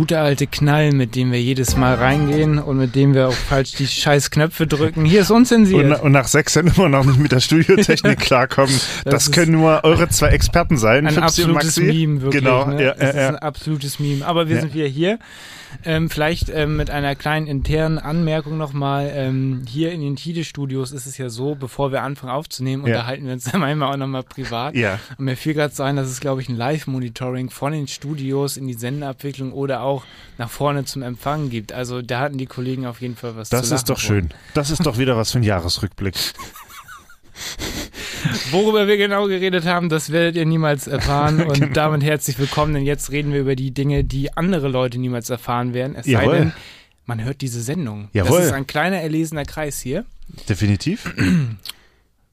gute alte Knall, mit dem wir jedes Mal reingehen und mit dem wir auch falsch die scheiß Knöpfe drücken. Hier ist unzensiert. Und, und nach sechs Jahren immer noch nicht mit der Studiotechnik klarkommen. Das, Das können nur eure zwei Experten sein. ein Fipsi absolutes. Meme, wirklich. Genau, ne? ja, ja, ist ja. ein absolutes Meme. Aber wir sind wieder hier. Ähm, vielleicht ähm, mit einer kleinen internen Anmerkung nochmal. Ähm, hier in den Tide-Studios ist es ja so, bevor wir anfangen aufzunehmen, Ja. unterhalten wir uns dann manchmal auch nochmal privat. Ja. Und mir fiel gerade so ein, dass es, glaube ich, ein Live-Monitoring von den Studios in die Sendeabwicklung oder auch nach vorne zum Empfang gibt. Also da hatten die Kollegen auf jeden Fall was Das zu ist doch schön. Das ist doch wieder was für ein Jahresrückblick. Worüber wir genau geredet haben, das werdet ihr niemals erfahren. Und Genau. damit herzlich willkommen, denn jetzt reden wir über die Dinge, die andere Leute niemals erfahren werden. Es sei Jawohl. denn, man hört diese Sendung. Jawohl. Das ist ein kleiner erlesener Kreis hier Definitiv.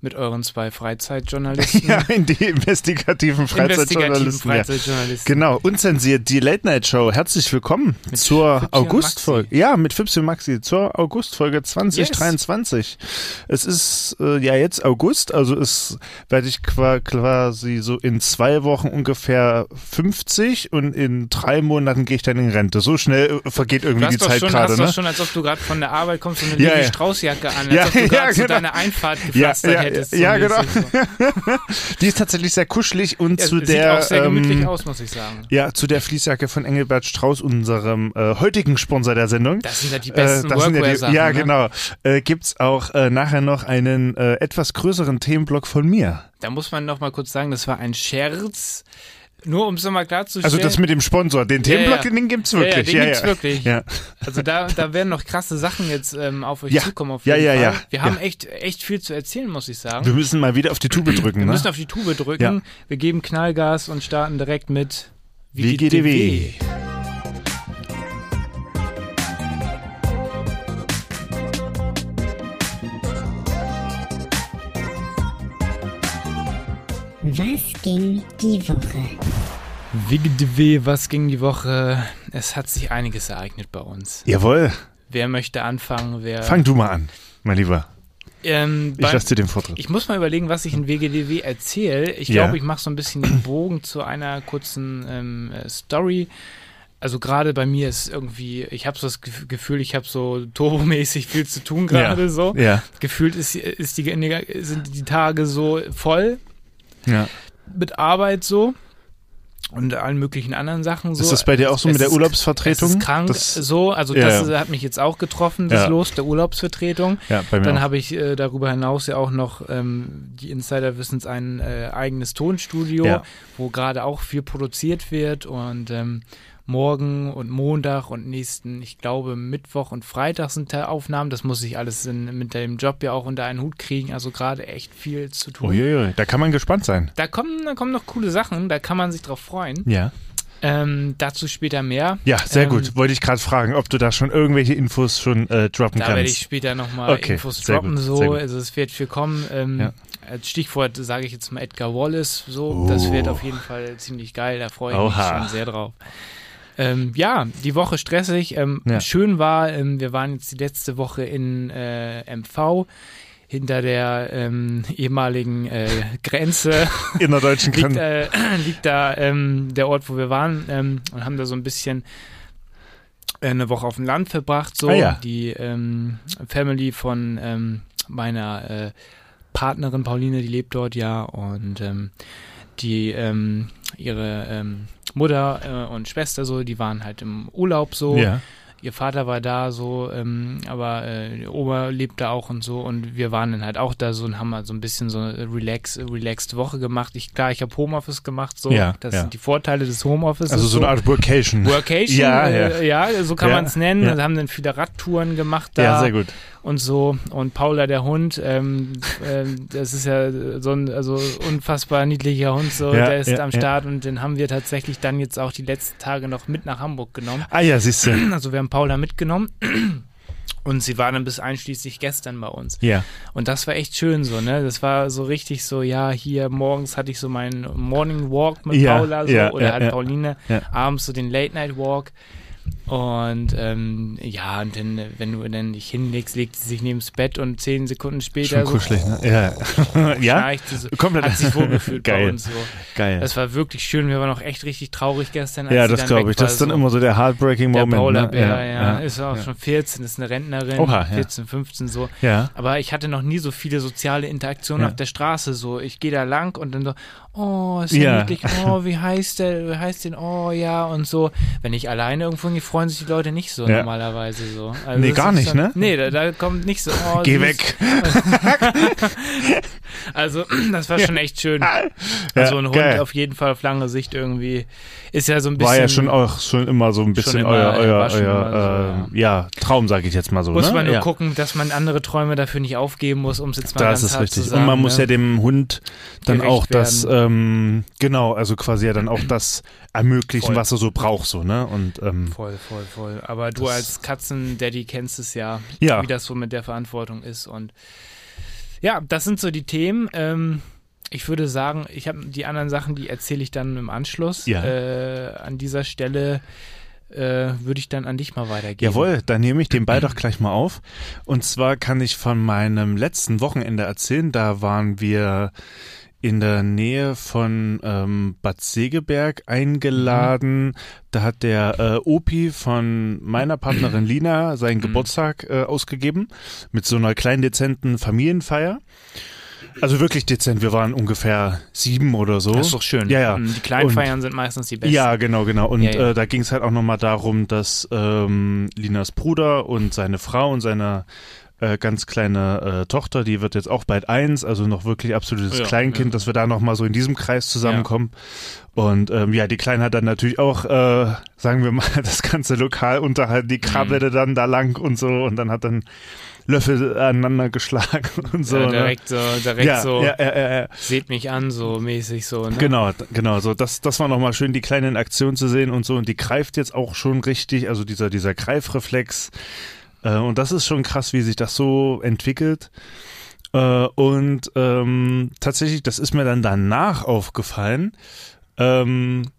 mit euren zwei Freizeitjournalisten. Ja, in die investigativen investigativen Freizeitjournalisten. Ja. Freizeitjournalisten. Genau, unzensiert, die Late Night Show. Herzlich willkommen zur Fipsi und Augustfolge. Ja, mit Fipsi und Maxi zur Augustfolge 2023. Es ist äh, ja jetzt August, also es werde ich qua- quasi so in zwei Wochen ungefähr 50 und in drei Monaten gehe ich dann in Rente. So schnell äh, vergeht Du irgendwie die Zeit schon, gerade, hast ne? doch schon, als ob du gerade von der Arbeit kommst und eine Ja, Levi ja. Straußjacke an, als Ja, ob du ja, gerade so genau. deine Einfahrt Ja, gepflastert ja, hättest. So ja, genau. So. Die ist tatsächlich sehr kuschelig und Ja, zu sieht der auch sehr gemütlich ähm, aus, muss ich sagen. ja zu der Fließjacke von Engelbert Strauß, unserem äh, heutigen Sponsor der Sendung. Das sind ja die Äh, besten das sind ja, die, Workwear-Sachen. ja ne? genau. Äh, gibt's auch äh, nachher noch einen äh, etwas größeren Themenblock von mir. Da muss man noch mal kurz sagen, das war ein Scherz. Nur um es nochmal klarzustellen. Also das mit dem Sponsor, den Ja, Themenblock, ja. den gibt's ja, ja, wirklich. den gibt's wirklich. Ja. Also da, da werden noch krasse Sachen jetzt ähm, auf euch Ja. zukommen. Auf Ja, jeden ja, Fall. ja. Wir haben Ja. echt, echt viel zu erzählen, muss ich sagen. Wir müssen mal wieder auf die Tube drücken, Wir ne? müssen auf die Tube drücken. Ja. Wir geben Knallgas und starten direkt mit WGDW. Was ging die Woche? WGDW, was ging die Woche? Es hat sich einiges ereignet bei uns. Jawohl. Wer möchte anfangen? Wer, Fang du mal an, mein Lieber. ähm, Ich lasse dir den Vortritt. Ich muss mal überlegen, was ich in WGDW erzähle. Ich Ja. glaube, ich mache so ein bisschen den Bogen zu einer kurzen ähm, äh, Story. Also gerade bei mir ist irgendwie, ich habe so das Gef- Gefühl, ich habe so turbomäßig viel zu tun gerade ja. so. Ja. Gefühlt ist, ist die, sind die Tage so voll ja. mit Arbeit so und allen möglichen anderen Sachen so. Ist das bei dir auch so Es mit der Urlaubsvertretung? Ist krank Das, so, also Ja, das ja. hat mich jetzt auch getroffen, das Ja. Los der Urlaubsvertretung. ja, bei mir Dann habe ich äh, darüber hinaus ja auch noch, ähm, die Insider wissen es, ein äh, eigenes Tonstudio, wo gerade auch viel produziert wird und ähm, morgen und Montag und nächsten, ich glaube Mittwoch und Freitag sind da Aufnahmen. Das muss ich alles in, mit dem Job ja auch unter einen Hut kriegen. Also gerade echt viel zu tun. Uiuiui, da kann man gespannt sein. Da kommen, da kommen noch coole Sachen, da kann man sich drauf freuen. Ja. Ähm, dazu später mehr. Ja, sehr Ähm, gut. Wollte ich gerade fragen, ob du da schon irgendwelche Infos schon äh, droppen Da werde ich kannst. später nochmal Okay, Infos droppen, gut, so. Also es wird viel kommen. Ähm, Ja. Als Stichwort sage ich jetzt mal Edgar Wallace, so. Das Oh. wird auf jeden Fall ziemlich geil, da freue ich Oha. mich schon sehr drauf. Ähm, ja, die Woche stressig. Ähm, Ja. Schön war, ähm, wir waren jetzt die letzte Woche in äh, MV hinter der ähm, ehemaligen äh, Grenze In der deutschen liegt, Grenze. äh, liegt da ähm, der Ort, wo wir waren ähm, und haben da so ein bisschen äh, eine Woche auf dem Land verbracht. So Ah, ja. die ähm, Family von ähm, meiner äh, Partnerin Pauline, die lebt dort ja und ähm, die ähm, ihre ähm, Mutter äh, und Schwester so, die waren halt im Urlaub so. ja. Ihr Vater war da so, ähm, aber äh, die Oma lebt da auch und so und wir waren dann halt auch da so und haben halt so ein bisschen so eine relax, relaxed Woche gemacht. Ich klar, ich habe Homeoffice gemacht, so. Ja, das ja. sind die Vorteile des Homeoffice. Also so eine Art Workation. Workation, Ja, äh, ja, so kann man es nennen. ja. Wir haben dann viele Radtouren gemacht da Ja, sehr gut. Und so. Und Paula der Hund, ähm, ähm, das ist ja so ein also unfassbar niedlicher Hund, so, Ja, der ist ja, am ja. Start und den haben wir tatsächlich dann jetzt auch die letzten Tage noch mit nach Hamburg genommen. Ah ja, siehst du. Also wir haben Paula mitgenommen und sie war dann bis einschließlich gestern bei uns. Ja. Und das war echt schön so, ne? Das war so richtig so, ja, hier morgens hatte ich so meinen Morning Walk mit Ja, Paula so ja, oder ja, ja. Pauline, Ja. abends so den Late Night Walk. Und ähm, ja, und dann, wenn du dann dich hinlegst, legt sie sich neben das Bett und zehn Sekunden später Schon kuschelig, ne? Ja. so, ja? so, Komplett. hat sich wohlgefühlt bei Geil. uns so. Geil. Das war wirklich schön. Wir waren auch echt richtig traurig gestern. Als ja, das glaube ich. Das ist dann so. immer so der heartbreaking der Moment. Paula ne? Bär, ja, ja, ist auch ja. schon 14, ist eine Rentnerin, Oha, ja. 14, 15 so. Ja. Aber ich hatte noch nie so viele soziale Interaktionen Ja. auf der Straße. So, ich gehe da lang und dann so, oh, ist ja, Ja. niedlich, oh, wie heißt der, wie heißt den, oh ja und so. Wenn ich alleine irgendwo hingehe, freuen sich die Leute nicht so Ja. normalerweise so. Also Nee, gar nicht, dann, ne? Nee, da, da kommt nicht so, oh, Geh weg. Also, das war schon echt schön. Ja, Also ein Hund geil. auf jeden Fall auf lange Sicht irgendwie ist ja so ein bisschen. War ja schon auch schon immer so ein bisschen immer, euer, euer, euer so, äh, ja. Traum, sage ich jetzt mal so. muss ne? man nur gucken, dass man andere Träume dafür nicht aufgeben muss, um es jetzt mal Das ist richtig. sagen. Und man muss ne? ja dem Hund dann Gerecht auch das, ähm, genau, also quasi ja dann auch das ermöglichen, Voll. was er so braucht, so, ne? Und ähm, Voll, voll, voll. Aber du Das- als Katzen-Daddy kennst es ja, Ja. wie das so mit der Verantwortung ist. Und ja, das sind so die Themen. Ähm, ich würde sagen, ich habe die anderen Sachen, die erzähle ich dann im Anschluss. Ja. Äh, an dieser Stelle äh, würde ich dann an dich mal weitergeben. Jawohl, dann nehme ich den Ball doch gleich mal auf. Und zwar kann ich von meinem letzten Wochenende erzählen. Da waren wir in der Nähe von ähm, Bad Segeberg eingeladen. Da hat der äh, Opi von meiner Partnerin Lina seinen Geburtstag äh, ausgegeben mit so einer kleinen dezenten Familienfeier. Also wirklich dezent. Wir waren ungefähr sieben oder so. Das ist doch schön. Ja, ja. Mm, Die kleinen Und- Feiern sind meistens die besten. Ja, genau, genau. Und Ja, ja. Äh, da ging es halt auch nochmal darum, dass ähm, Linas Bruder und seine Frau und seine äh, ganz kleine äh, Tochter, die wird jetzt auch bald eins, also noch wirklich absolutes Ja, Kleinkind, ja. dass wir da nochmal so in diesem Kreis zusammenkommen. Und ähm, ja, die Kleine hat dann natürlich auch, äh, sagen wir mal, das ganze Lokal unterhalten, die krabbelte dann da lang und so und dann hat dann Löffel aneinander geschlagen und so. ja, ne? direkt so, direkt ja, so, ja, ja, ja, ja. seht mich an, so mäßig so. Ne? Genau, genau. So, das, das war nochmal schön, die Kleine in Aktion zu sehen und so. Und die greift jetzt auch schon richtig, also dieser, dieser Greifreflex. Äh, und das ist schon krass, wie sich das so entwickelt. Äh, und ähm, tatsächlich, das ist mir dann danach aufgefallen. Ähm,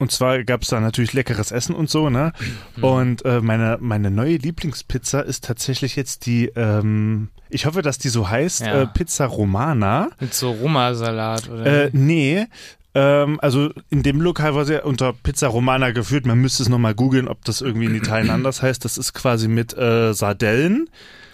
und zwar gab es da natürlich leckeres Essen und so, ne? Mhm. Und äh, meine, meine neue Lieblingspizza ist tatsächlich jetzt die, ähm, ich hoffe, dass die so heißt, Ja. äh, Pizza Romana. Mit so Roma-Salat oder Äh, nee. Ähm, also in dem Lokal war sie ja unter Pizza Romana geführt. Man müsste es nochmal googeln, ob das irgendwie in Italien anders heißt. Das ist quasi mit äh, Sardellen,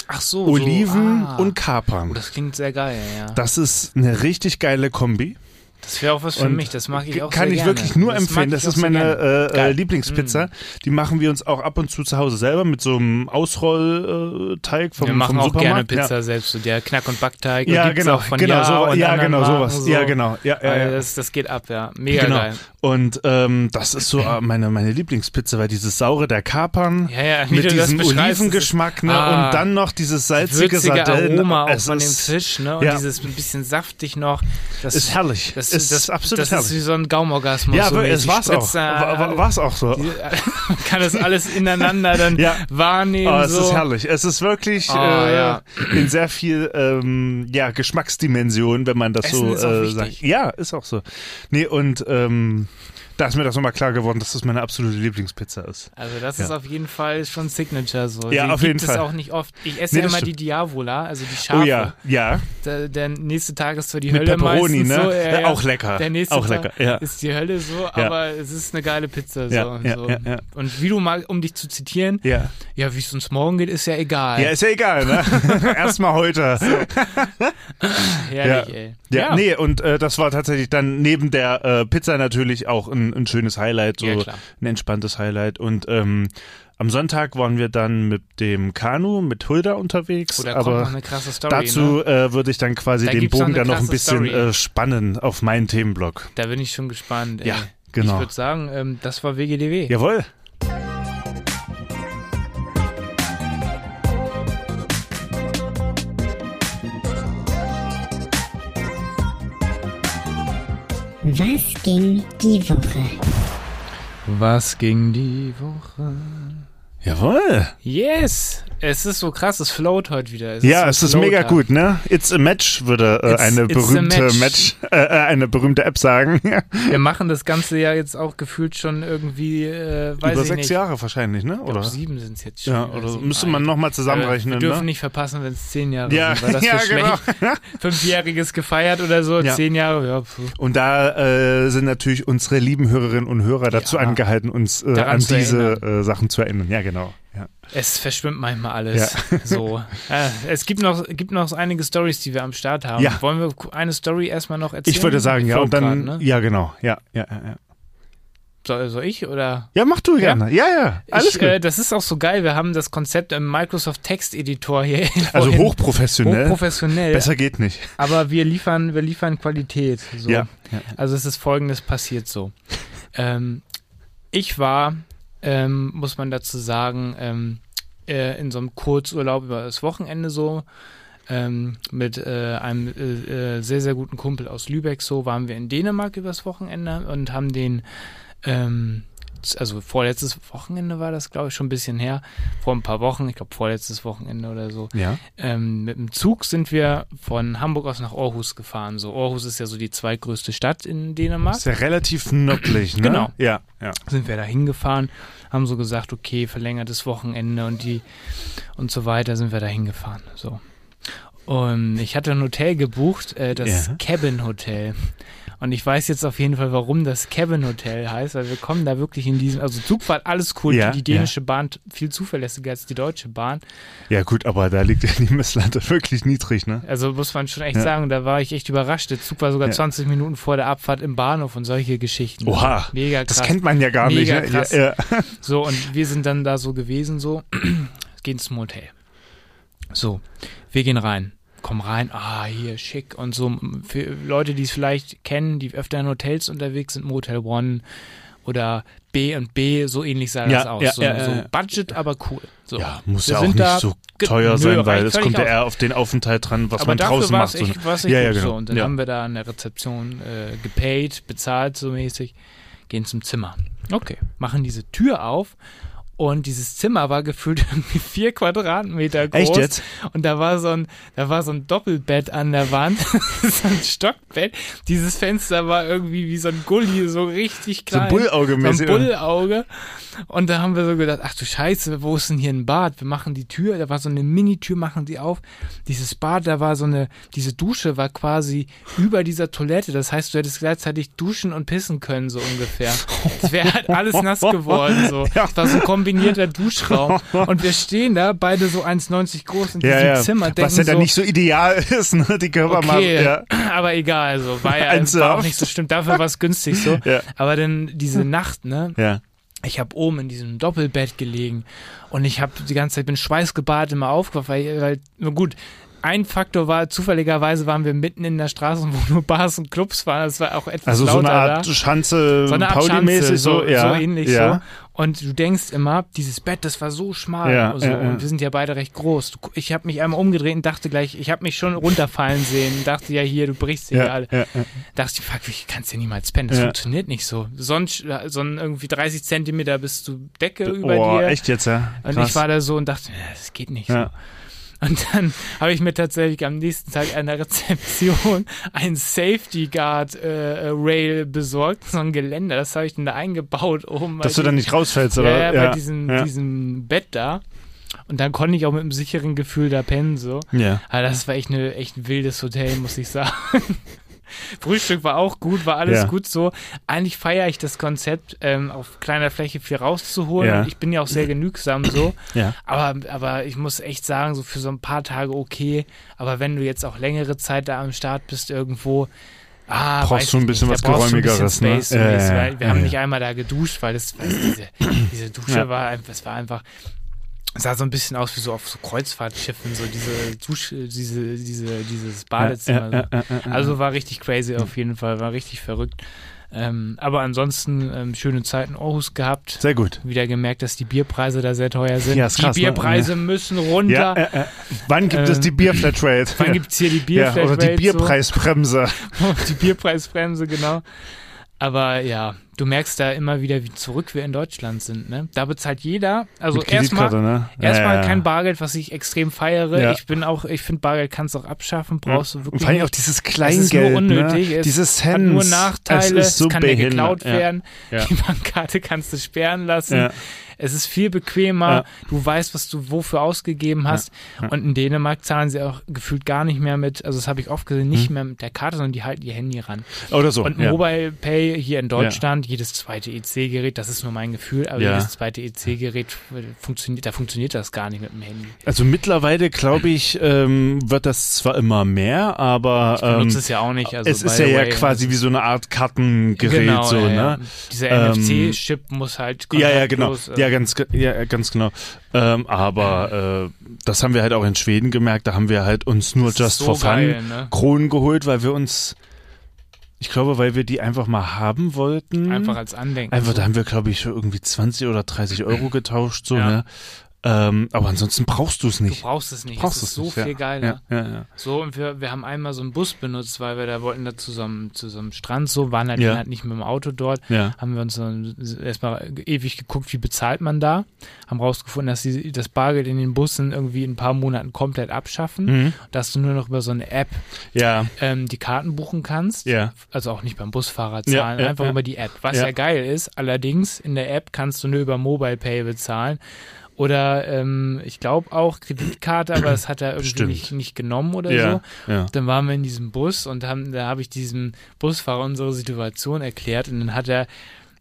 Ach so, Oliven so, ah. und Kapern. Oh, das klingt sehr geil, ja. Das ist eine richtig geile Kombi. Das wäre auch was für Und mich, das mag ich auch Kann ich gerne. wirklich nur das empfehlen. Das ist meine äh, äh, Geil. Mm. Lieblingspizza. Die machen wir uns auch ab und zu zu Hause selber mit so einem Ausrollteig vom, Wir machen vom auch gerne. Pizza selbst, so der Knack- und Backteig. Ja, ja genau, auch von genau, Ja so, ja, genau, sowas. So. Ja, genau, ja, ja, ja. Das, das geht ab, ja. Mega Genau. geil. Und ähm, das ist so äh, meine, meine Lieblingspizza, weil dieses saure der Kapern Ja, ja, mit diesem Olivengeschmack ne, Ah. und dann noch dieses salzige Sardellen. Aroma auch von dem Fisch, ne? Und ja. dieses ein bisschen saftig noch. Das Ist herrlich. Das, ist das, absolut das herrlich. ist wie so ein Gaumorgasmus. ja, so aber es war's auch. War, war's auch so. die- Man kann das alles ineinander dann Ja. wahrnehmen. Oh, es so. ist herrlich. Es ist wirklich Ah, äh, ja. in sehr viel ähm, ja, Geschmacksdimension, wenn man das Essen so ist äh, sagt. Ja, ist auch so. Nee, und ähm, da ist mir das nochmal klar geworden, dass das meine absolute Lieblingspizza ist. Also das Ja. ist auf jeden Fall schon Signature so. Ja, Die auf gibt jeden es Fall. auch nicht oft. Ich esse Nee, ja immer die stimmt. Diavola, also die Schafe. Oh ja, ja. Der, der nächste Tag ist zwar die Mit Hölle Pepperoni, meistens ne? so. Ja, Ja, ja. Auch lecker. Der nächste auch Tag lecker, ja. ist die Hölle so, aber es ist eine geile Pizza so. Ja, und, ja, so. ja, und wie du mal, um dich zu zitieren, Ja. ja, wie es uns morgen geht, ist ja egal. ja, ist ja egal, ne? Erstmal heute. Herrlich, ja. ey. Ja, nee, und äh, das war tatsächlich dann neben der äh, Pizza natürlich auch ein, ein schönes Highlight, so Ja, ein entspanntes Highlight. Und ähm, am Sonntag waren wir dann mit dem Kanu, mit Hulda unterwegs. Oh, da kommt noch aber eine krasse Story. dazu Ne? äh, würde ich dann quasi Da den Bogen dann noch ein bisschen äh, spannen auf meinen Themenblock. Da bin ich schon gespannt. Ey. Ja, genau. Ich würde sagen, ähm, das war WGDW. Jawohl. Was ging die Woche? Was ging die Woche? Jawohl. Yes! Es ist so krass, es float heute wieder. Es ja, so es ist mega gut, ne? It's a match, würde äh, eine it's berühmte match. Match, äh, äh, eine berühmte App sagen. Wir machen das Ganze ja jetzt auch gefühlt schon irgendwie, äh, weiß Über ich sechs nicht. Jahre wahrscheinlich, ne? Ich glaub, Oder? sieben sind es jetzt schon. Ja, oder sieben, müsste man nochmal zusammenrechnen, Wir dürfen ne? nicht verpassen, wenn es zehn Jahre Ja, sind, weil das ja, schlecht. genau. Fünfjähriges gefeiert oder so, Ja. zehn Jahre, ja. Und da äh, sind natürlich unsere lieben Hörerinnen und Hörer dazu angehalten, uns äh, an diese äh, Sachen zu erinnern. Ja, genau. Ja. Es verschwimmt manchmal alles. So. Äh, es gibt noch, gibt noch einige Stories, die wir am Start haben. Ja. Wollen wir eine Story erstmal noch erzählen? Ich würde sagen, ja, und dann, ne? ja, genau, ja, ja, ja, ja. soll, soll ich oder? Ja, mach du gerne. Ja, ja, alles ich, gut. äh, das ist auch so geil. Wir haben das Konzept im Microsoft Text Editor hier. also vorhin- hochprofessionell. hochprofessionell. Besser geht nicht. Aber wir liefern, wir liefern Qualität. So. Ja. ja. Also es ist folgendes passiert so. Ähm, ich war, ähm, muss man dazu sagen, ähm, äh, in so einem Kurzurlaub über das Wochenende so. Ähm, mit äh, einem äh, äh, sehr, sehr guten Kumpel aus Lübeck so waren wir in Dänemark übers Wochenende und haben den ähm, also vorletztes Wochenende war das, glaube ich, schon ein bisschen her. Vor ein paar Wochen, ich glaube vorletztes Wochenende oder so. Ja. Ähm, mit dem Zug sind wir von Hamburg aus nach Aarhus gefahren. So, Aarhus ist ja so die zweitgrößte Stadt in Dänemark. Ist ja relativ nördlich, ne? Genau. Ja, ja. Sind wir da hingefahren, haben so gesagt, okay, verlängertes Wochenende und die und so weiter sind wir da hingefahren. So. Und ich hatte ein Hotel gebucht, äh, das Ja. Cabin Hotel. Und ich weiß jetzt auf jeden Fall, warum das Cabin Hotel heißt, weil wir kommen da wirklich in diesem, also Zugfahrt, alles cool, Ja, die dänische Bahn viel zuverlässiger als die deutsche Bahn. Ja, gut, aber da liegt ja die Messlatte wirklich niedrig, ne? Also muss man schon echt Ja. sagen, da war ich echt überrascht. Der Zug war sogar Ja. 20 Minuten vor der Abfahrt im Bahnhof und solche Geschichten. Oha, Mega krass. Das kennt man ja gar Mega nicht. krass. Ne? Ja, ja. So, und wir sind dann da so gewesen, so, gehen zum Hotel. So, wir gehen rein, kommen rein, ah, hier, schick und so. Für Leute, die es vielleicht kennen, die öfter in Hotels unterwegs sind, Motel One oder B und B, so ähnlich sah Ja, das aus. ja, so, ja, so ja. Budget, aber cool. So. Ja, muss Wir ja auch nicht so teuer Nö, sein, weil reicht es kommt ja eher auf den Aufenthalt dran, was aber man dafür draußen macht. echt, war's Ja, echt ja, gut genau. so. Und dann Ja. haben wir da an der Rezeption äh, gepaid, bezahlt so mäßig, gehen zum Zimmer. Okay, machen diese Tür auf und dieses Zimmer war gefühlt irgendwie vier Quadratmeter groß. Echt jetzt? Und da war so ein, da war so ein Doppelbett an der Wand, so ein Stockbett. Dieses Fenster war irgendwie wie so ein Gully, so richtig So klein. Bullauge-mäßig. So ein Bullauge. Und da haben wir so gedacht, ach du Scheiße, wo ist denn hier ein Bad? Wir machen die Tür, da war so eine Mini-Tür, machen die auf. Dieses Bad, da war so eine, diese Dusche war quasi über dieser Toilette. Das heißt, du hättest gleichzeitig duschen und pissen können, so ungefähr. Es wäre halt alles nass geworden, so. Es war so ein kombinierter Duschraum. Und wir stehen da, beide so 1,90 groß in diesem ja. Zimmer, denken Was ja dann so, nicht so ideal ist, ne? Die Körpermaße. Okay, Ja. aber egal, also war ja war auch nicht so schlimm. Dafür war es günstig so. Aber dann diese Nacht, ne? ja. Ich habe oben in diesem Doppelbett gelegen und ich habe die ganze Zeit bin schweißgebadet immer aufgewacht, weil, weil gut. Ein Faktor war, zufälligerweise waren wir mitten in der Straße, wo nur Bars und Clubs waren. Es war auch etwas Also so eine Art da. Schanze, So eine Art Pauli-mäßig, so, so, ja. so ähnlich ja. so. Und du denkst immer, dieses Bett, das war so schmal. Ja, und, so. ja, ja. und wir sind ja beide recht groß. Ich habe mich einmal umgedreht und dachte gleich, ich habe mich schon runterfallen sehen. Dachte ja hier, du brichst hier Ja, alle. Dachte ich, fuck, ich kannst ja niemals pennen. Das funktioniert nicht so. Sonst so irgendwie 30 Zentimeter bis zu Decke über Oh, dir. echt jetzt, ja. Und Krass. ich war da so und dachte, das geht nicht so. Und dann habe ich mir tatsächlich am nächsten Tag an der Rezeption ein Safety Guard äh, äh, Rail besorgt, so ein Geländer. Das habe ich dann da eingebaut oben. Dass du dann nicht rausfällst, oder? ja, ja, bei diesem, ja. diesem Bett da. Und dann konnte ich auch mit einem sicheren Gefühl da pennen, so. ja. Aber das war echt, eine, echt ein wildes Hotel, muss ich sagen. Frühstück war auch gut, war alles Ja. gut so. Eigentlich feiere ich das Konzept, ähm, auf kleiner Fläche viel rauszuholen. Ja. Ich bin ja auch sehr genügsam so. Ja. Aber, aber ich muss echt sagen, so für so ein paar Tage okay. Aber wenn du jetzt auch längere Zeit da am Start bist irgendwo, ah, Brauchst du ein bisschen nicht, was Geräumigeres, ne? Space, ja, weil wir haben nicht einmal da geduscht, weil das, diese, diese Dusche war einfach, es war einfach, sah so ein bisschen aus wie so auf so Kreuzfahrtschiffen, so diese Dusche, diese, diese, dieses Badezimmer. Ja, ja, ja, ja, ja. Also war richtig crazy auf jeden Fall, war richtig verrückt. Ähm, aber ansonsten ähm, schöne Zeit in Aarhus gehabt. Sehr gut. Wieder gemerkt, dass die Bierpreise da sehr teuer sind. Ja, ist die krass, ne? Bierpreise müssen runter. Ja, äh, äh. Wann gibt es Ähm, die Bierflatrate? Wann gibt's hier die ja, Bierflatrate? oder die Bierpreisbremse. So? die Bierpreisbremse, genau. Aber ja, du merkst da immer wieder, wie zurück wir in Deutschland sind. Ne? Da bezahlt jeder, also erstmal ne? Ja, erstmal ja, ja. kein Bargeld, was ich extrem feiere. Ich bin auch, ich finde Bargeld kannst du auch abschaffen, brauchst du Und wirklich. vor allem auch dieses es ist Kleingeld, nur unnötig, ne? es diese hat nur Nachteile, es ist so kann dir geklaut werden. Die Bankkarte kannst du sperren lassen. Es ist viel bequemer. Ja. Du weißt, was du wofür ausgegeben hast. Ja. Und in Dänemark zahlen sie auch gefühlt gar nicht mehr mit, also das habe ich oft gesehen, nicht mehr mit der Karte, sondern die halten ihr Handy ran. Oder so. Und. Mobile Pay hier in Deutschland, jedes zweite EC-Gerät, das ist nur mein Gefühl, aber jedes zweite EC-Gerät funktioniert, da funktioniert das gar nicht mit dem Handy. Also mittlerweile, glaube ich, ähm, wird das zwar immer mehr, aber Ich benutze ähm, es ja auch nicht. Also es ist ja, ja quasi wie so eine Art Kartengerät, genau, so, ja, ne? Dieser Ähm, NFC-Chip muss halt Ja, ja, genau. äh, Ja, ganz, ja, ganz genau. Ähm, aber äh, das haben wir halt auch in Schweden gemerkt. Da haben wir halt uns nur das just so for fun geil, ne? Kronen geholt, weil wir uns, ich glaube, weil wir die einfach mal haben wollten. Einfach als Andenken. Einfach, so. da haben wir, glaube ich, irgendwie 20 oder 30 Euro getauscht, so, Ja. ne? Ähm, aber ansonsten brauchst du es Du nicht. brauchst es nicht. Brauchst es ist so nicht, viel geiler. Ja, ja, ja. So, und wir, wir haben einmal so einen Bus benutzt, weil wir da wollten da zu so einem, zu so einem Strand so, waren halt, halt nicht mit dem Auto dort. ja. Haben wir uns so erstmal ewig geguckt, wie bezahlt man da. Haben rausgefunden, dass sie das Bargeld in den Bussen irgendwie in ein paar Monaten komplett abschaffen. Mhm. Dass du nur noch über so eine App ähm, die Karten buchen kannst. ja. Also auch nicht beim Busfahrer zahlen, einfach über die App. Was Ja. ja. geil ist, allerdings in der App kannst du nur über Mobile Pay bezahlen. Oder ähm, ich glaube auch Kreditkarte, aber das hat er irgendwie Stimmt. nicht, nicht genommen oder Ja, so. ja. Dann waren wir in diesem Bus und haben, da habe ich diesem Busfahrer unsere Situation erklärt und dann hat er,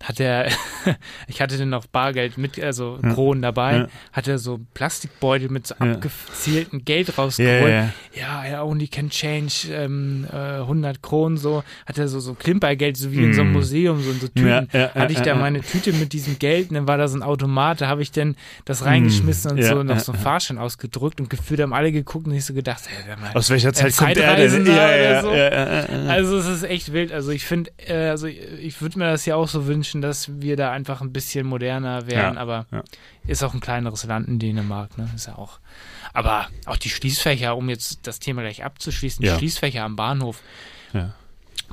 hat er, ich hatte dann noch Bargeld mit, also Ja. Kronen dabei, Ja. hat er so Plastikbeutel mit so Ja. abgezielten Geld Ja, rausgeholt. ja, Ja, only can change ähm, äh, 100 Kronen so, hat er so, so Klimpergeld, so wie in so einem Mm. Museum, so in so Tüten. Ja, ja, ja, hatte ich da meine Tüte mit diesem Geld und dann war da so ein Automat, da habe ich dann das reingeschmissen und ja, so noch ja, so einen ja. Fahrschein ausgedruckt und gefühlt haben alle geguckt und ich so gedacht, hey, wer mal, Aus welcher Ein Zeit kommt er denn? So. ja, ja, ja, ja. also es ist echt wild. Also ich finde, äh, also ich, ich würde mir das ja auch so wünschen, dass wir da einfach ein bisschen moderner werden, Ja, aber ja. ist auch ein kleineres Land in Dänemark, ne? Ist ja auch. Aber auch die Schließfächer, um jetzt das Thema gleich abzuschließen, die. Schließfächer am Bahnhof.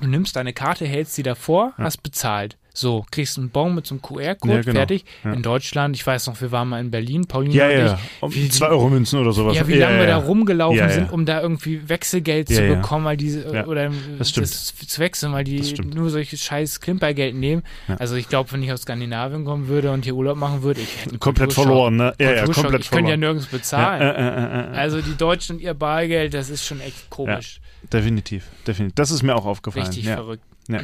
Du nimmst deine Karte, hältst sie davor, hast bezahlt. So, kriegst einen Bon mit so einem QR-Code, Ja, genau. fertig. Ja. In Deutschland, ich weiß noch, wir waren mal in Berlin, Pauline Ja, und ja. ich. Um Wie- zwei Euro Münzen oder sowas. Ja, wie lange wir da rumgelaufen Ja, ja. sind, um da irgendwie Wechselgeld Ja, zu ja. bekommen, weil diese Ja, oder das stimmt. zu wechseln, weil Das die nur solches scheiß Klimpergeld nehmen. Ja. Also ich glaube, wenn ich aus Skandinavien kommen würde und hier Urlaub machen würde, ich hätte Komplett verloren, ne? Ja, ja, komplett Ich könnte ja verloren. nirgends bezahlen. Ja, äh, äh, äh, äh. Also die Deutschen und ihr Bargeld, das ist schon echt komisch. definitiv, definitiv. Das ist mir auch aufgefallen. Richtig ja. verrückt. Ja,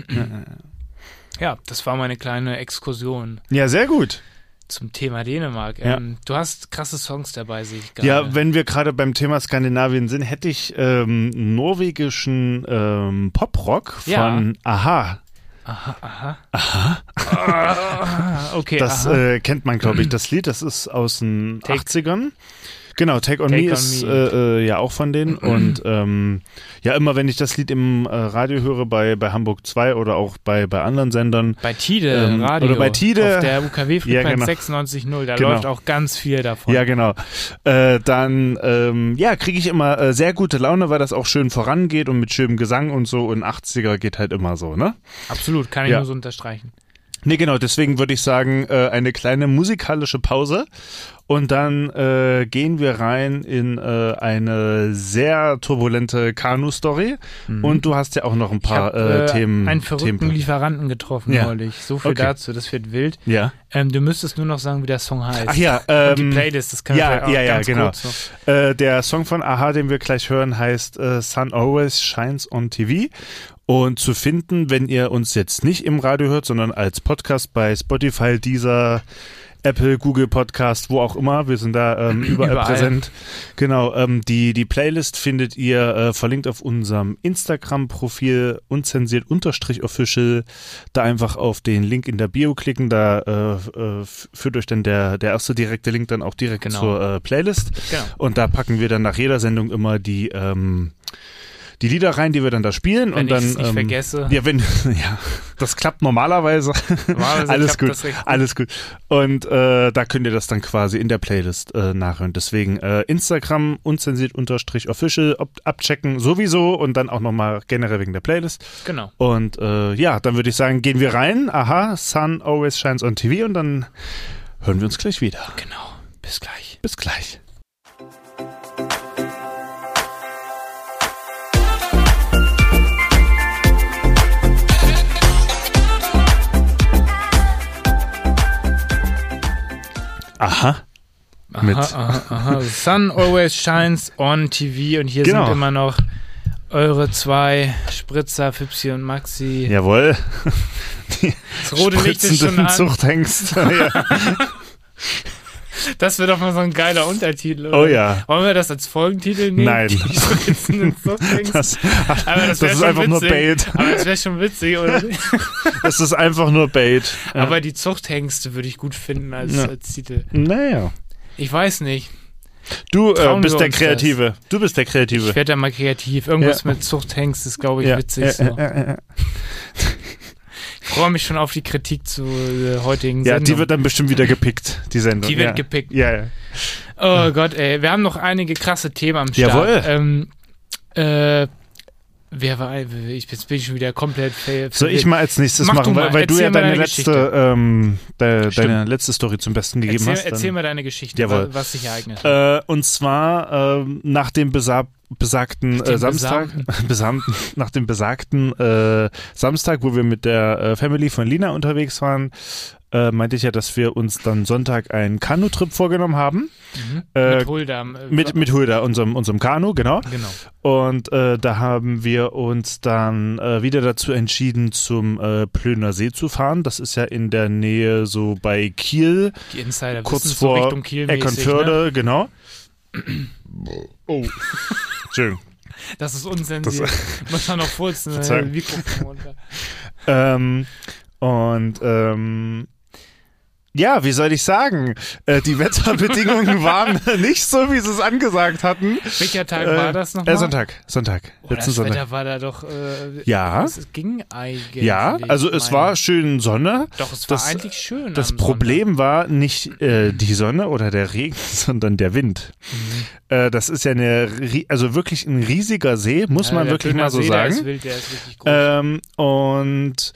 ja, das war meine kleine Exkursion ja, sehr gut. zum Thema Dänemark. Ja. Ähm, du hast krasse Songs dabei, sehe ich gerade. Ja, wenn wir gerade beim Thema Skandinavien sind, hätte ich ähm, norwegischen ähm, Poprock Ja. von Aha. Aha, aha. Aha. okay, Das aha. äh, kennt man, glaube ich, das Lied. Das ist aus den Take- 80ern. Genau, Take on Take Me on ist Me. Äh, äh, ja auch von denen. Und ähm, ja, immer wenn ich das Lied im äh, Radio höre, bei, bei Hamburg 2 oder auch bei, bei anderen Sendern, Bei Tide, Ähm, Radio. oder bei Tide. Auf der UKW-Frequenz Ja, genau. 96.0, da Genau. läuft auch ganz viel davon. Ja, genau. Äh, dann ähm, ja, kriege ich immer äh, sehr gute Laune, weil das auch schön vorangeht und mit schönem Gesang und so. Und 80er geht halt immer so, ne? Absolut, kann ich Ja. nur so unterstreichen. Nee, genau, deswegen würde ich sagen, äh, eine kleine musikalische Pause. Und dann äh, gehen wir rein in äh, eine sehr turbulente Kanu-Story. Und du hast ja auch noch ein Ich paar habe äh, äh, Themen. einen verrückten Themen. Lieferanten getroffen Ja. neulich. So viel Okay. dazu, das wird wild. Ja. Ähm, du müsstest nur noch sagen, wie der Song heißt. Ach ja, Und die ähm, Playlist, das kann ja, vielleicht auch ja, ja, ganz genau. kurz noch. Äh, der Song von Aha, den wir gleich hören, heißt äh, Sun Always Shines on TV. Und zu finden, wenn ihr uns jetzt nicht im Radio hört, sondern als Podcast bei Spotify, dieser Apple, Google Podcast, wo auch immer. Wir sind da ähm, überall, Überall. präsent. Genau, ähm, die, die Playlist findet ihr äh, verlinkt auf unserem Instagram-Profil unzensiert unterstrich official. Da einfach auf den Link in der Bio klicken, da äh, äh, führt euch dann der, der erste direkte Link dann auch direkt Genau. zur äh, Playlist. Genau. Und da packen wir dann nach jeder Sendung immer die, ähm, die Lieder rein, die wir dann da spielen Wenn und dann. nicht ähm, vergesse. Ja, wenn, ja, das klappt normalerweise. Normalerweise alles gut, alles gut. Und äh, da könnt ihr das dann quasi in der Playlist äh, nachhören. Deswegen äh, Instagram unzensiert unterstrich official abchecken sowieso und dann auch nochmal generell wegen der Playlist. Genau. Und äh, ja, dann würde ich sagen, gehen wir rein. Aha, Sun always shines on TV und dann hören wir uns gleich wieder. Genau. Bis gleich. Bis gleich. Aha. Aha, aha, aha. Sun always shines on TV und hier Genau. sind immer noch eure zwei Spritzer, Fipsi und Maxi. Jawohl. Das rote Licht ist schon an. Zuchthengst. ja. Das wird doch mal so ein geiler Untertitel. Oder? Oh ja. Wollen wir das als Folgentitel nehmen? Nein. Das, Aber das wär ist einfach nur witzig. Bait. Aber das wäre schon witzig, oder? Das ist einfach nur Bait. Ja. Aber die Zuchthengste würde ich gut finden als, Ja. als Titel. naja. Ich weiß nicht. Du äh, bist der Kreative. Du bist der Ich Kreative. werde da mal kreativ. Irgendwas Ja. mit Zuchthengst ist, glaube ich, Ja, witzig. ja, so. ja, ja, ja. Ich freue mich schon auf die Kritik zu äh, heutigen ja, Sendung. die wird dann bestimmt wieder gepickt, die Sendung. Die wird ja. gepickt. Ja, ja. Oh Gott, ey. Wir haben noch einige krasse Themen am Start. Jawohl. Ähm, äh, wer war, ich, jetzt bin ich schon wieder komplett ver- Soll ich mal als nächstes Mach machen, du weil, weil du ja deine deine letzte, ähm, de, deine letzte Story zum Besten gegeben Erzähl, hast. dann- erzähl mal deine Geschichte, Jawohl. wa- was sich ereignet. Äh, und zwar ähm, nach dem besa besagten äh, Samstag, besamten, nach dem besagten äh, Samstag, wo wir mit der äh, Family von Lina unterwegs waren, äh, meinte ich ja, dass wir uns dann Sonntag einen Kanu-Trip vorgenommen haben. Mhm. äh, mit Huldam. äh, Mit, mit Hulda, unserem, unserem Kanu, genau. Genau. Und da haben wir uns dann wieder dazu entschieden, zum Plöner See zu fahren. Das ist ja in der Nähe so bei Kiel, Die Insider kurz wissen so vor Richtung Kiel mäßig, Eckernförde, ne? genau. Oh. Entschuldigung. Das ist unsensiert. Muss man noch furzen. Äh. Mikrofon runter. Ähm, und ähm, ja, wie soll ich sagen? Äh, die Wetterbedingungen waren nicht so, wie sie es angesagt hatten. Welcher Tag Äh, war das nochmal? Äh, Sonntag, Sonntag, Oh, letzten das Sonntag. Wetter war da doch. Äh, Ja. Es ging eigentlich. Ja, also es meine- war schön Sonne. Doch, es war das- eigentlich schön. Das Problem war nicht äh, die Sonne oder der Regen, sondern der Wind. Sonntag. Äh, das ist ja eine, also wirklich ein riesiger See, muss Ja, man wirklich mal so See, Der ist sagen. wild, der ist richtig groß. Ähm, und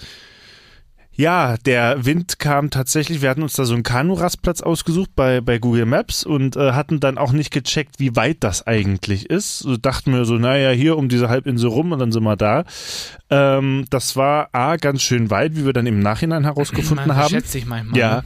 ja, der Wind kam tatsächlich, wir hatten uns da so einen Kanu-Rastplatz ausgesucht bei, bei Google Maps und äh, hatten dann auch nicht gecheckt, wie weit das eigentlich ist. So dachten wir so, naja, hier um diese Halbinsel rum und dann sind wir da. Ähm, das war A, ganz schön weit, wie wir dann im Nachhinein herausgefunden Man haben. schätze ich manchmal. Ja. ne?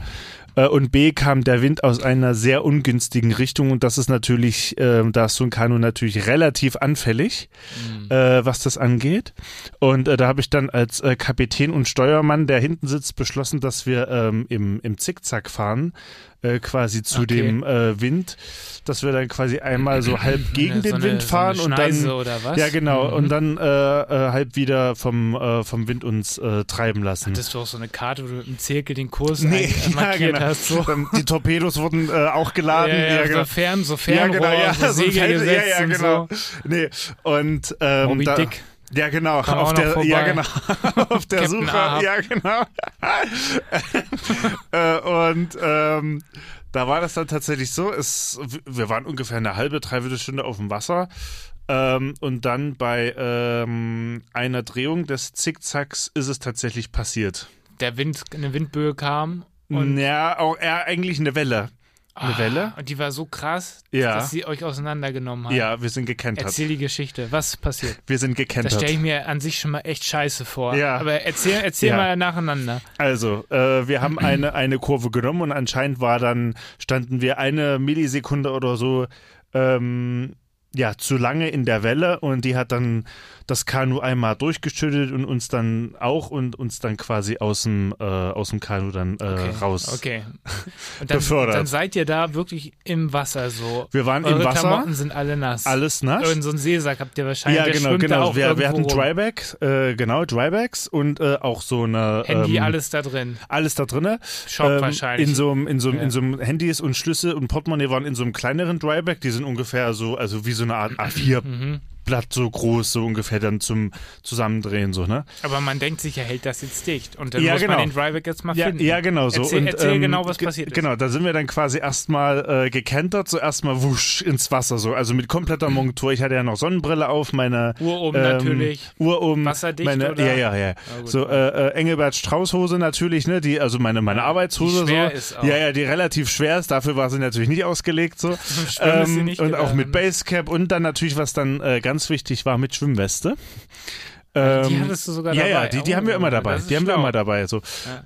Äh, Und B kam der Wind aus einer sehr ungünstigen Richtung und das ist natürlich, äh, da ist so ein Kanu natürlich relativ anfällig, Mhm. äh, was das angeht. Und äh, da habe ich dann als äh, Kapitän und Steuermann, der hinten sitzt, beschlossen, dass wir ähm, im, im Zickzack fahren, äh, quasi zu Okay. dem Wind, dass wir dann quasi einmal so halb gegen den so eine, Wind fahren so und dann oder was? ja, genau. Mhm. Und dann äh, äh, halb wieder vom, äh, vom Wind uns äh, treiben lassen. Hattest du auch so eine Karte, wo du mit dem Zirkel den Kurs Nee, ein- ja, markiert genau. hast? So. Dann die Torpedos wurden äh, auch geladen. Ja, ja, genau. so Fern, so Ja, Fernrohr, genau, ja, so so Segel gesetzt ja, ja, und genau. so. Nee, und ähm, da, Dick. ja, genau, Kam auf der, ja, genau, auf der Suche, ja, genau. und ähm, da war das dann tatsächlich so, es, wir waren ungefähr eine halbe, dreiviertel Stunde auf dem Wasser ähm, und dann bei ähm, einer Drehung des Zickzacks ist es tatsächlich passiert. Der Wind, eine Windböe kam und ja, auch eher eigentlich eine Welle. Eine Ah, Welle? Und die war so krass, Ja. dass sie euch auseinandergenommen hat. Ja, wir sind gekentert. Erzähl die Geschichte. Was passiert? Wir sind Das gekentert. stelle ich mir an sich schon mal echt scheiße vor. Ja. Aber erzähl, erzähl Ja. mal nacheinander. Also, äh, wir haben eine, eine Kurve genommen und anscheinend war dann, standen wir eine Millisekunde oder so ähm, ja, zu lange in der Welle und die hat dann das Kanu einmal durchgeschüttelt und uns dann auch und uns dann quasi aus dem, äh, aus dem Kanu dann äh, Okay. raus. Okay. Und dann, Befördert. dann seid ihr da wirklich im Wasser so. Wir waren Eure im Wasser, Klamotten sind alle nass. alles nass. In so einen Seesack habt ihr wahrscheinlich. Ja, genau, genau. Wir, wir hatten rum. Drybags, äh, genau, Drybags und äh, auch so eine Handy, ähm, alles da drin. alles da drinne. Shop Ähm, wahrscheinlich. In so einem, in so einem, Ja. in so einem Handys und Schlüssel und Portemonnaie waren in so einem kleineren Dryback. Die sind ungefähr so, also wie so eine Art A4 mhm. Blatt so groß, so ungefähr dann zum Zusammendrehen, so, ne? Aber man denkt sich, er hält das jetzt dicht. Und dann Ja, muss genau. man den Dryback jetzt mal Ja, finden. ja, genau so. Erzähl, Und, erzähl ähm, genau, was passiert ist. Genau, da sind wir dann quasi erstmal äh, gekentert, so erstmal wusch ins Wasser, so. Also mit kompletter Montur. Ich hatte ja noch Sonnenbrille auf, meine Uhr oben ähm, natürlich. Uhr um. Wasserdicht, meine, oder? Ja, ja, ja. Gut. so äh, äh, Engelbert Strauß Hose natürlich, ne? Die, also meine, meine Arbeitshose. Die schwer so. ist auch. Ja, ja, die relativ schwer ist. Dafür war sie natürlich nicht ausgelegt, so. Sie nicht und auch gedacht, mit? Basecap und dann natürlich, was dann äh, ganz wichtig war, mit Schwimmweste. Die Ähm, hattest du sogar ja, dabei. ja, die, die Oh, haben wir immer dabei. das Die haben wir schlau. immer dabei. So.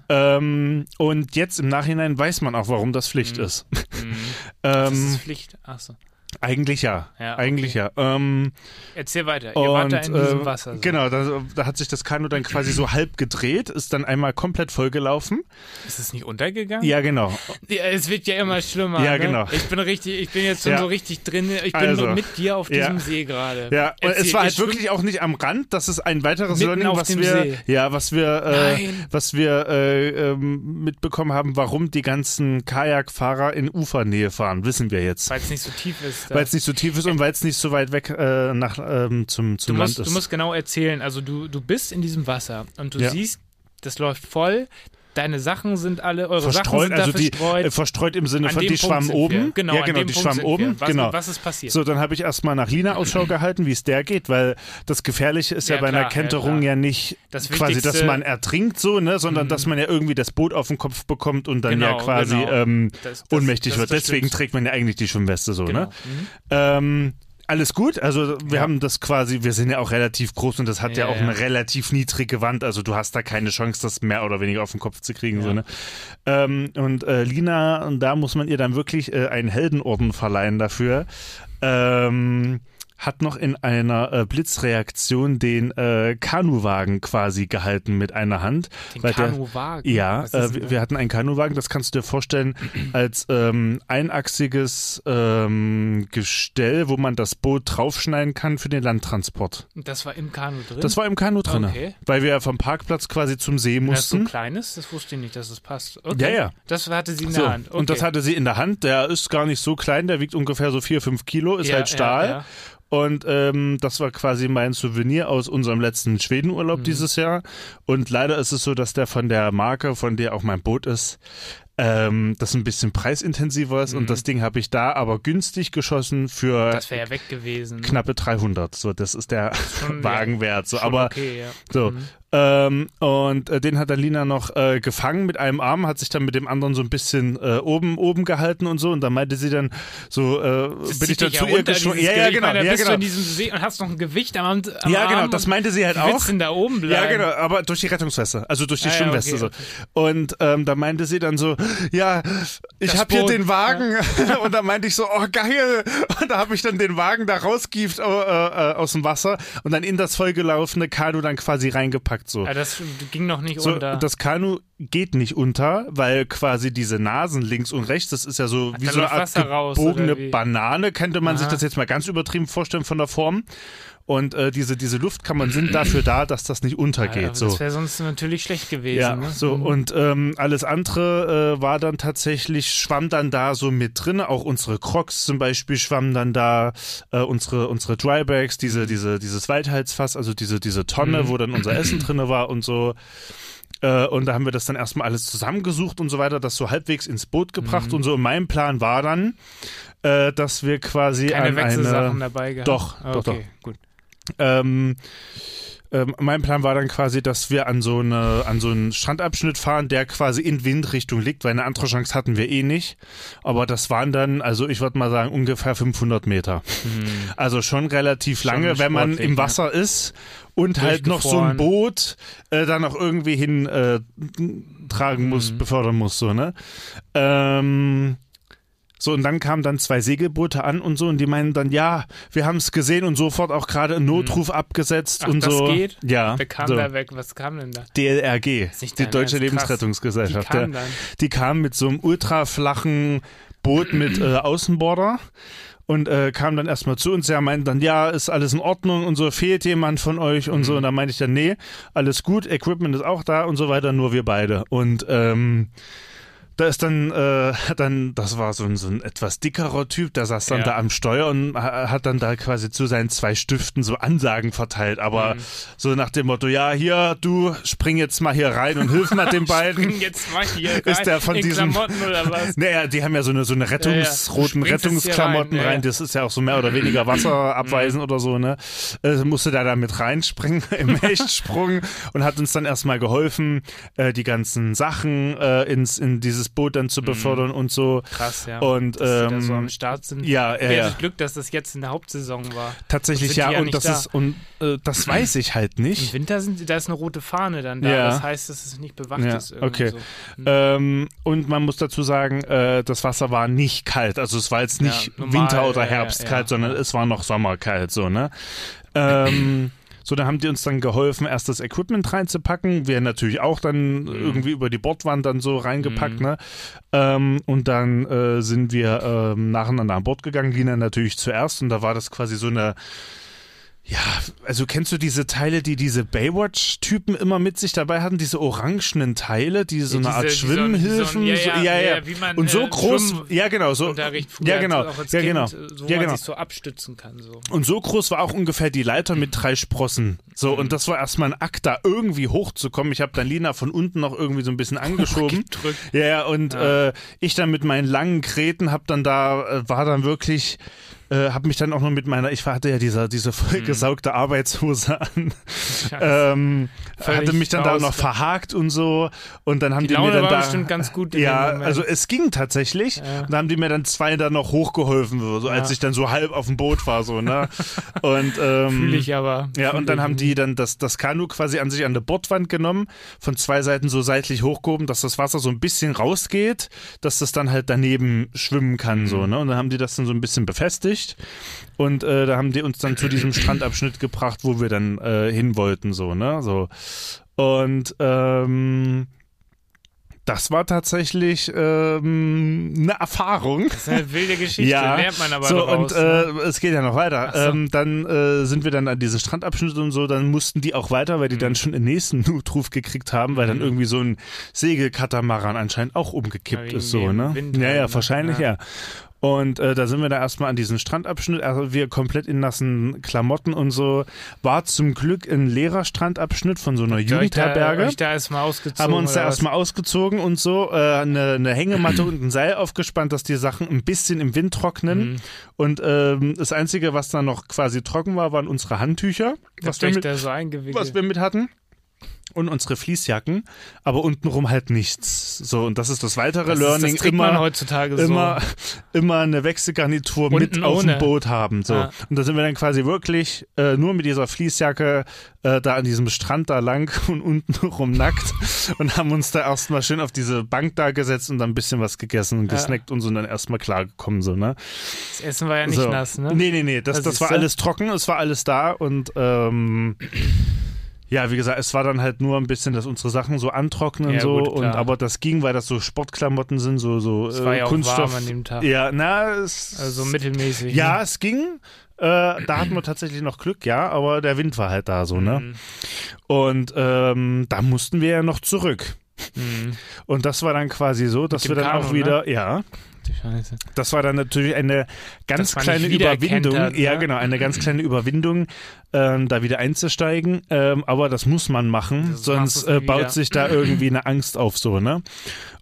Ja. Ähm, und jetzt im Nachhinein weiß man auch, warum das Pflicht Mhm. ist. Mhm. Das ähm, ist Pflicht. Achso. Eigentlich ja. Ja, okay. Eigentlich ja. Ähm, Erzähl weiter. Ihr wart und, da in diesem äh, Wasser. So. Genau, da, da hat sich das Kanu dann quasi so halb gedreht, ist dann einmal komplett vollgelaufen. Ist es nicht untergegangen? Ja, genau. Ja, es wird ja immer schlimmer. Ja, ne? genau. Ich bin richtig, ich bin jetzt schon Ja. so richtig drin. Ich bin Also. mit dir auf diesem See gerade. Ja, und Erzähl, es war halt wirklich auch nicht am Rand. Das ist ein weiteres Mitten Learning, was wir, See. ja, was wir, äh, was wir äh, ähm, mitbekommen haben, warum die ganzen Kajakfahrer in Ufernähe fahren, wissen wir jetzt. Weil es nicht so tief ist. Weil es nicht so tief ist und weil es nicht so weit weg äh, nach ähm, zum, du, zum musst, Land ist. du musst genau erzählen. Also du, du bist in diesem Wasser und du Ja. siehst, das läuft voll. Deine Sachen sind alle, eure Sachen verstreut, sind also da die verstreut. äh, verstreut im Sinne An von dem die Punkt schwammen oben. Genau, ja, an genau, dem die Punkt schwammen oben. Was, genau. was ist passiert? So, dann habe ich erstmal nach Lina Ausschau gehalten, wie es der geht, weil das Gefährliche ist ja, Ja, bei einer klar, ja, Kenterung klar. ja, nicht Das quasi, dass man ertrinkt so, ne, sondern Mhm. dass man ja irgendwie das Boot auf den Kopf bekommt und dann Genau, ja quasi genau. ähm, Das- das- ohnmächtig wird. Deswegen trägt man ja eigentlich die Schwimmweste so, genau. ne? Mhm. Ähm, alles gut, also wir Ja. haben das quasi, wir sind ja auch relativ groß und das hat ja, Ja, auch ja. eine relativ niedrige Wand, also du hast da keine Chance, das mehr oder weniger auf den Kopf zu kriegen. So, ne? ähm, und äh, Lina, und da muss man ihr dann wirklich äh, einen Heldenorden verleihen dafür. Ähm, hat noch in einer äh, Blitzreaktion den äh, Kanuwagen quasi gehalten mit einer Hand. Den der- Kanuwagen. Ja, Was ist äh, wir, hatten einen Kanuwagen, das kannst du dir vorstellen als ähm, einachsiges ähm, Gestell, wo man das Boot draufschneiden kann für den Landtransport. Das war im Kanu drin? Das war im Kanu drin, Okay. weil wir ja vom Parkplatz quasi zum See Wenn das so mussten. klein ist, das wusste ich nicht, dass es passt. Okay. Ja, ja. Das hatte sie in So, der Hand. Okay. Und das hatte sie in der Hand. Der ist gar nicht so klein, der wiegt ungefähr so vier, fünf Kilo, ist Ja, halt Stahl. Ja, ja. Und ähm, das war quasi mein Souvenir aus unserem letzten Schwedenurlaub Mhm. dieses Jahr. Und leider ist es so, dass der von der Marke, von der auch mein Boot ist, ähm, das ein bisschen preisintensiver ist. Mhm. Und das Ding habe ich da aber günstig geschossen für Das wäre ja weg gewesen. knappe 300. So, das ist der Wagenwert. So, aber okay, ja. so. Mhm. Ähm, und äh, den hat dann Lina noch äh, gefangen mit einem Arm, hat sich dann mit dem anderen so ein bisschen äh, oben oben gehalten und so. Und dann meinte sie dann so, äh, Das bin ich dann dich zu ja ihr geschwungen. Ja, ja, genau. Meine, ja, bist genau. du in diesem See und hast noch ein Gewicht am, am Ja, Arm genau, das und meinte sie halt auch. da oben bleiben? Ja, genau, aber durch die Rettungsweste, also durch die Ah, ja, Schwimmweste okay, so. Und ähm, da meinte sie dann so, ja, ich Das habe hier den Wagen. Und da meinte ich so, oh geil. Und da habe ich dann den Wagen da rausgieft äh, äh, aus dem Wasser und dann in das vollgelaufene Kanu dann quasi reingepackt so. Ja, das ging noch nicht So, unter. das Kanu geht nicht unter, weil quasi diese Nasen links und rechts, das ist ja so wie da so eine Art Wasser raus, gebogene wie? Banane, könnte man sich Aha. das jetzt mal ganz übertrieben vorstellen von der Form. Und äh, diese, diese Luftkammern sind dafür da, dass das nicht Ja, untergeht. aber so. Das wäre sonst natürlich schlecht gewesen. Ja, ne? so Mhm. und ähm, alles andere äh, war dann tatsächlich, schwamm dann da so mit drin, auch unsere Crocs zum Beispiel schwammen dann da, äh, unsere, unsere Drybags, diese, diese, dieses Waldheizfass, also diese, diese Tonne, Mhm. wo dann unser Essen drinne war und so. Äh, und da haben wir das dann erstmal alles zusammengesucht und so weiter, das so halbwegs ins Boot gebracht Mhm. und so. Und mein Plan war dann, äh, dass wir quasi Keine an Wechselsachen eine, dabei gehabt. Doch, Ah, doch, okay, gut. Ähm, ähm, mein Plan war dann quasi, dass wir an so eine, an so einen Strandabschnitt fahren, der quasi in Windrichtung liegt, weil eine andere Chance hatten wir eh nicht. Aber das waren dann, also ich würde mal sagen, ungefähr 500 Meter. Also schon relativ Schon lange, wenn man im ne? Wasser ist und halt noch so ein. Boot äh, da noch irgendwie hin äh, tragen muss, Mhm. befördern muss, so, ne? Ähm, so, und dann kamen dann zwei Segelboote an und so, und die meinen dann, ja, wir haben es gesehen und sofort auch gerade einen Notruf abgesetzt Ach, und das so. geht? Ja. Wer kam so. da weg? Was kam denn da? DLRG, die Deutsche. Lebensrettungsgesellschaft. Die kam ja. dann. Die kam mit so einem ultraflachen Boot mit äh, Außenborder und äh, kam dann erstmal zu uns, ja, meinten dann, ja, ist alles in Ordnung und so, fehlt jemand von euch und so. Mhm. Und dann meinte ich dann, nee, alles gut, Equipment ist auch da und so weiter, nur wir beide. Und ähm, da ist dann, äh, dann, das war so ein, so ein etwas dickerer Typ, der saß dann Ja. da am Steuer und ha- hat dann da quasi zu seinen zwei Stiften so Ansagen verteilt, aber Mhm. so nach dem Motto, ja, hier, du spring jetzt mal hier rein und hilf mal den beiden. Bring jetzt mal hier Ist rein der von in diesem- Klamotten oder was? Naja, die haben ja so eine, so eine rettungs, Ja, ja. roten Rettungsklamotten rein, rein. Das ist ja auch so mehr oder weniger wasserabweisend oder so, ne? Äh, musste da da mit reinspringen im Hechtsprung und hat uns dann erstmal geholfen, äh, die ganzen Sachen äh, ins, in dieses Boot dann zu befördern und so. Krass, ja. Und, dass ähm, so am Start sind. ja, ja, ja. Glück, dass das jetzt in der Hauptsaison war. Tatsächlich ja, ja und das da? ist, und äh, das weiß ich halt Im nicht. Winter sind, da ist eine rote Fahne dann da. Ja. Das heißt, dass es nicht bewacht Ja, ist. irgendwie okay. So. Ähm, und man muss dazu sagen, äh, das Wasser war nicht kalt. Also es war jetzt nicht normal, Winter- oder Herbstkalt, ja. sondern es war noch Sommerkalt, so, ne? Ähm, so, da haben die uns dann geholfen, erst das Equipment reinzupacken. Wir natürlich auch dann irgendwie über die Bordwand dann so reingepackt, Mhm. ne? Ähm, und dann äh, sind wir ähm, nacheinander an Bord gegangen, Lina natürlich zuerst. Und da war das quasi so eine ja, also kennst du diese Teile, die diese Baywatch-Typen immer mit sich dabei hatten, diese orangenen Teile, die so Ja, eine Art diese- die so- Schwimmhilfen, so, so- ja, ja, ja, ja, ja, wie man, und so äh, groß, ja genau, so, ja genau, ja genau, so ja man genau. sich so abstützen kann. So. Und so groß war auch ungefähr die Leiter mit drei Sprossen. So, Mhm. und das war erstmal ein Akt, da irgendwie hochzukommen. Ich habe dann Lina von unten noch irgendwie so ein bisschen angeschoben. Ja, ja, und Ja. Äh, ich dann mit meinen langen Kreten hab dann da, äh, war dann wirklich, äh, hab mich dann auch noch mit meiner, ich hatte ja diese, diese vollgesaugte Arbeitshose an, ähm, hatte mich dann da noch ja. verhakt und so und dann haben Die die, Laune mir dann war da, bestimmt ganz gut ja, also es ging tatsächlich. Ja. Und da haben die mir dann zwei dann noch hochgeholfen, so, so als Ja. ich dann so halb auf dem Boot war, so, ne? Und, ähm, Fühle ich aber. ja, und dann haben die dann das, das Kanu quasi an sich an der Bordwand genommen, von zwei Seiten so seitlich hochgehoben, dass das Wasser so ein bisschen rausgeht, dass das dann halt daneben schwimmen kann, so, Mhm. ne? Und dann haben die das dann so ein bisschen befestigt und äh, da haben die uns dann zu diesem Strandabschnitt gebracht, wo wir dann äh, hin wollten, so, ne? So. Und ähm, das war tatsächlich ähm, eine Erfahrung. Das ist eine wilde Geschichte, Ja, lernt man aber so, daraus. und äh, es geht ja noch weiter. So. Ähm, dann äh, sind wir dann an diesen Strandabschnitt und so, dann mussten die auch weiter, weil die Mhm. dann schon den nächsten Notruf gekriegt haben, weil dann irgendwie so ein Segelkatamaran anscheinend auch umgekippt ist, so, ne? Wind ja, ja, ne? wahrscheinlich, Ja. ja. Und äh, da sind wir da erstmal an diesen Strandabschnitt, also wir komplett in nassen Klamotten und so. War zum Glück ein leerer Strandabschnitt von so einer Habt ihr euch da, Jugendherberge euch da erstmal ausgezogen. haben wir uns da was? erstmal ausgezogen und so, äh, eine, eine Hängematte und ein Seil aufgespannt, dass die Sachen ein bisschen im Wind trocknen. Mhm. Und ähm, das Einzige, was da noch quasi trocken war, waren unsere Handtücher, was Habt wir, mit, was wir mit hatten. Und unsere Fließjacken, aber untenrum halt nichts. So, und das ist das weitere das Learning. ist, das immer, heutzutage immer, so. immer eine Wechselgarnitur mit Unten auf dem ohne. Boot haben. So. Ja. Und da sind wir dann quasi wirklich äh, nur mit dieser Fließjacke äh, da an diesem Strand da lang und untenrum nackt und haben uns da erstmal schön auf diese Bank da gesetzt und dann ein bisschen was gegessen und Ja. gesnackt und sind dann erstmal klargekommen. So, ne? Das Essen war ja nicht so. nass, ne? Nee, nee, nee, das, Das das ist war alles trocken, es war alles da und ähm, ja, wie gesagt, es war dann halt nur ein bisschen, dass unsere Sachen so antrocknen Ja, so gut, und aber das ging, weil das so Sportklamotten sind, so so Es war äh, ja auch Kunststoff. warm an dem Tag. Ja, na, es, Also mittelmäßig. ja, ne? es ging. Äh, da hatten wir tatsächlich noch Glück, ja, aber der Wind war halt da so, ne? Mhm. Und ähm, da mussten wir ja noch zurück. Mhm. Und das war dann quasi so, dass wir dann Kanu, auch wieder, ja, Die Scheiße. das war dann natürlich eine ganz kleine Überwindung. hat, ne? Ja, genau, eine ganz kleine Überwindung, ähm, da wieder einzusteigen. Ähm, aber das muss man machen, Das sonst äh, baut sich da irgendwie eine Angst auf, so, ne?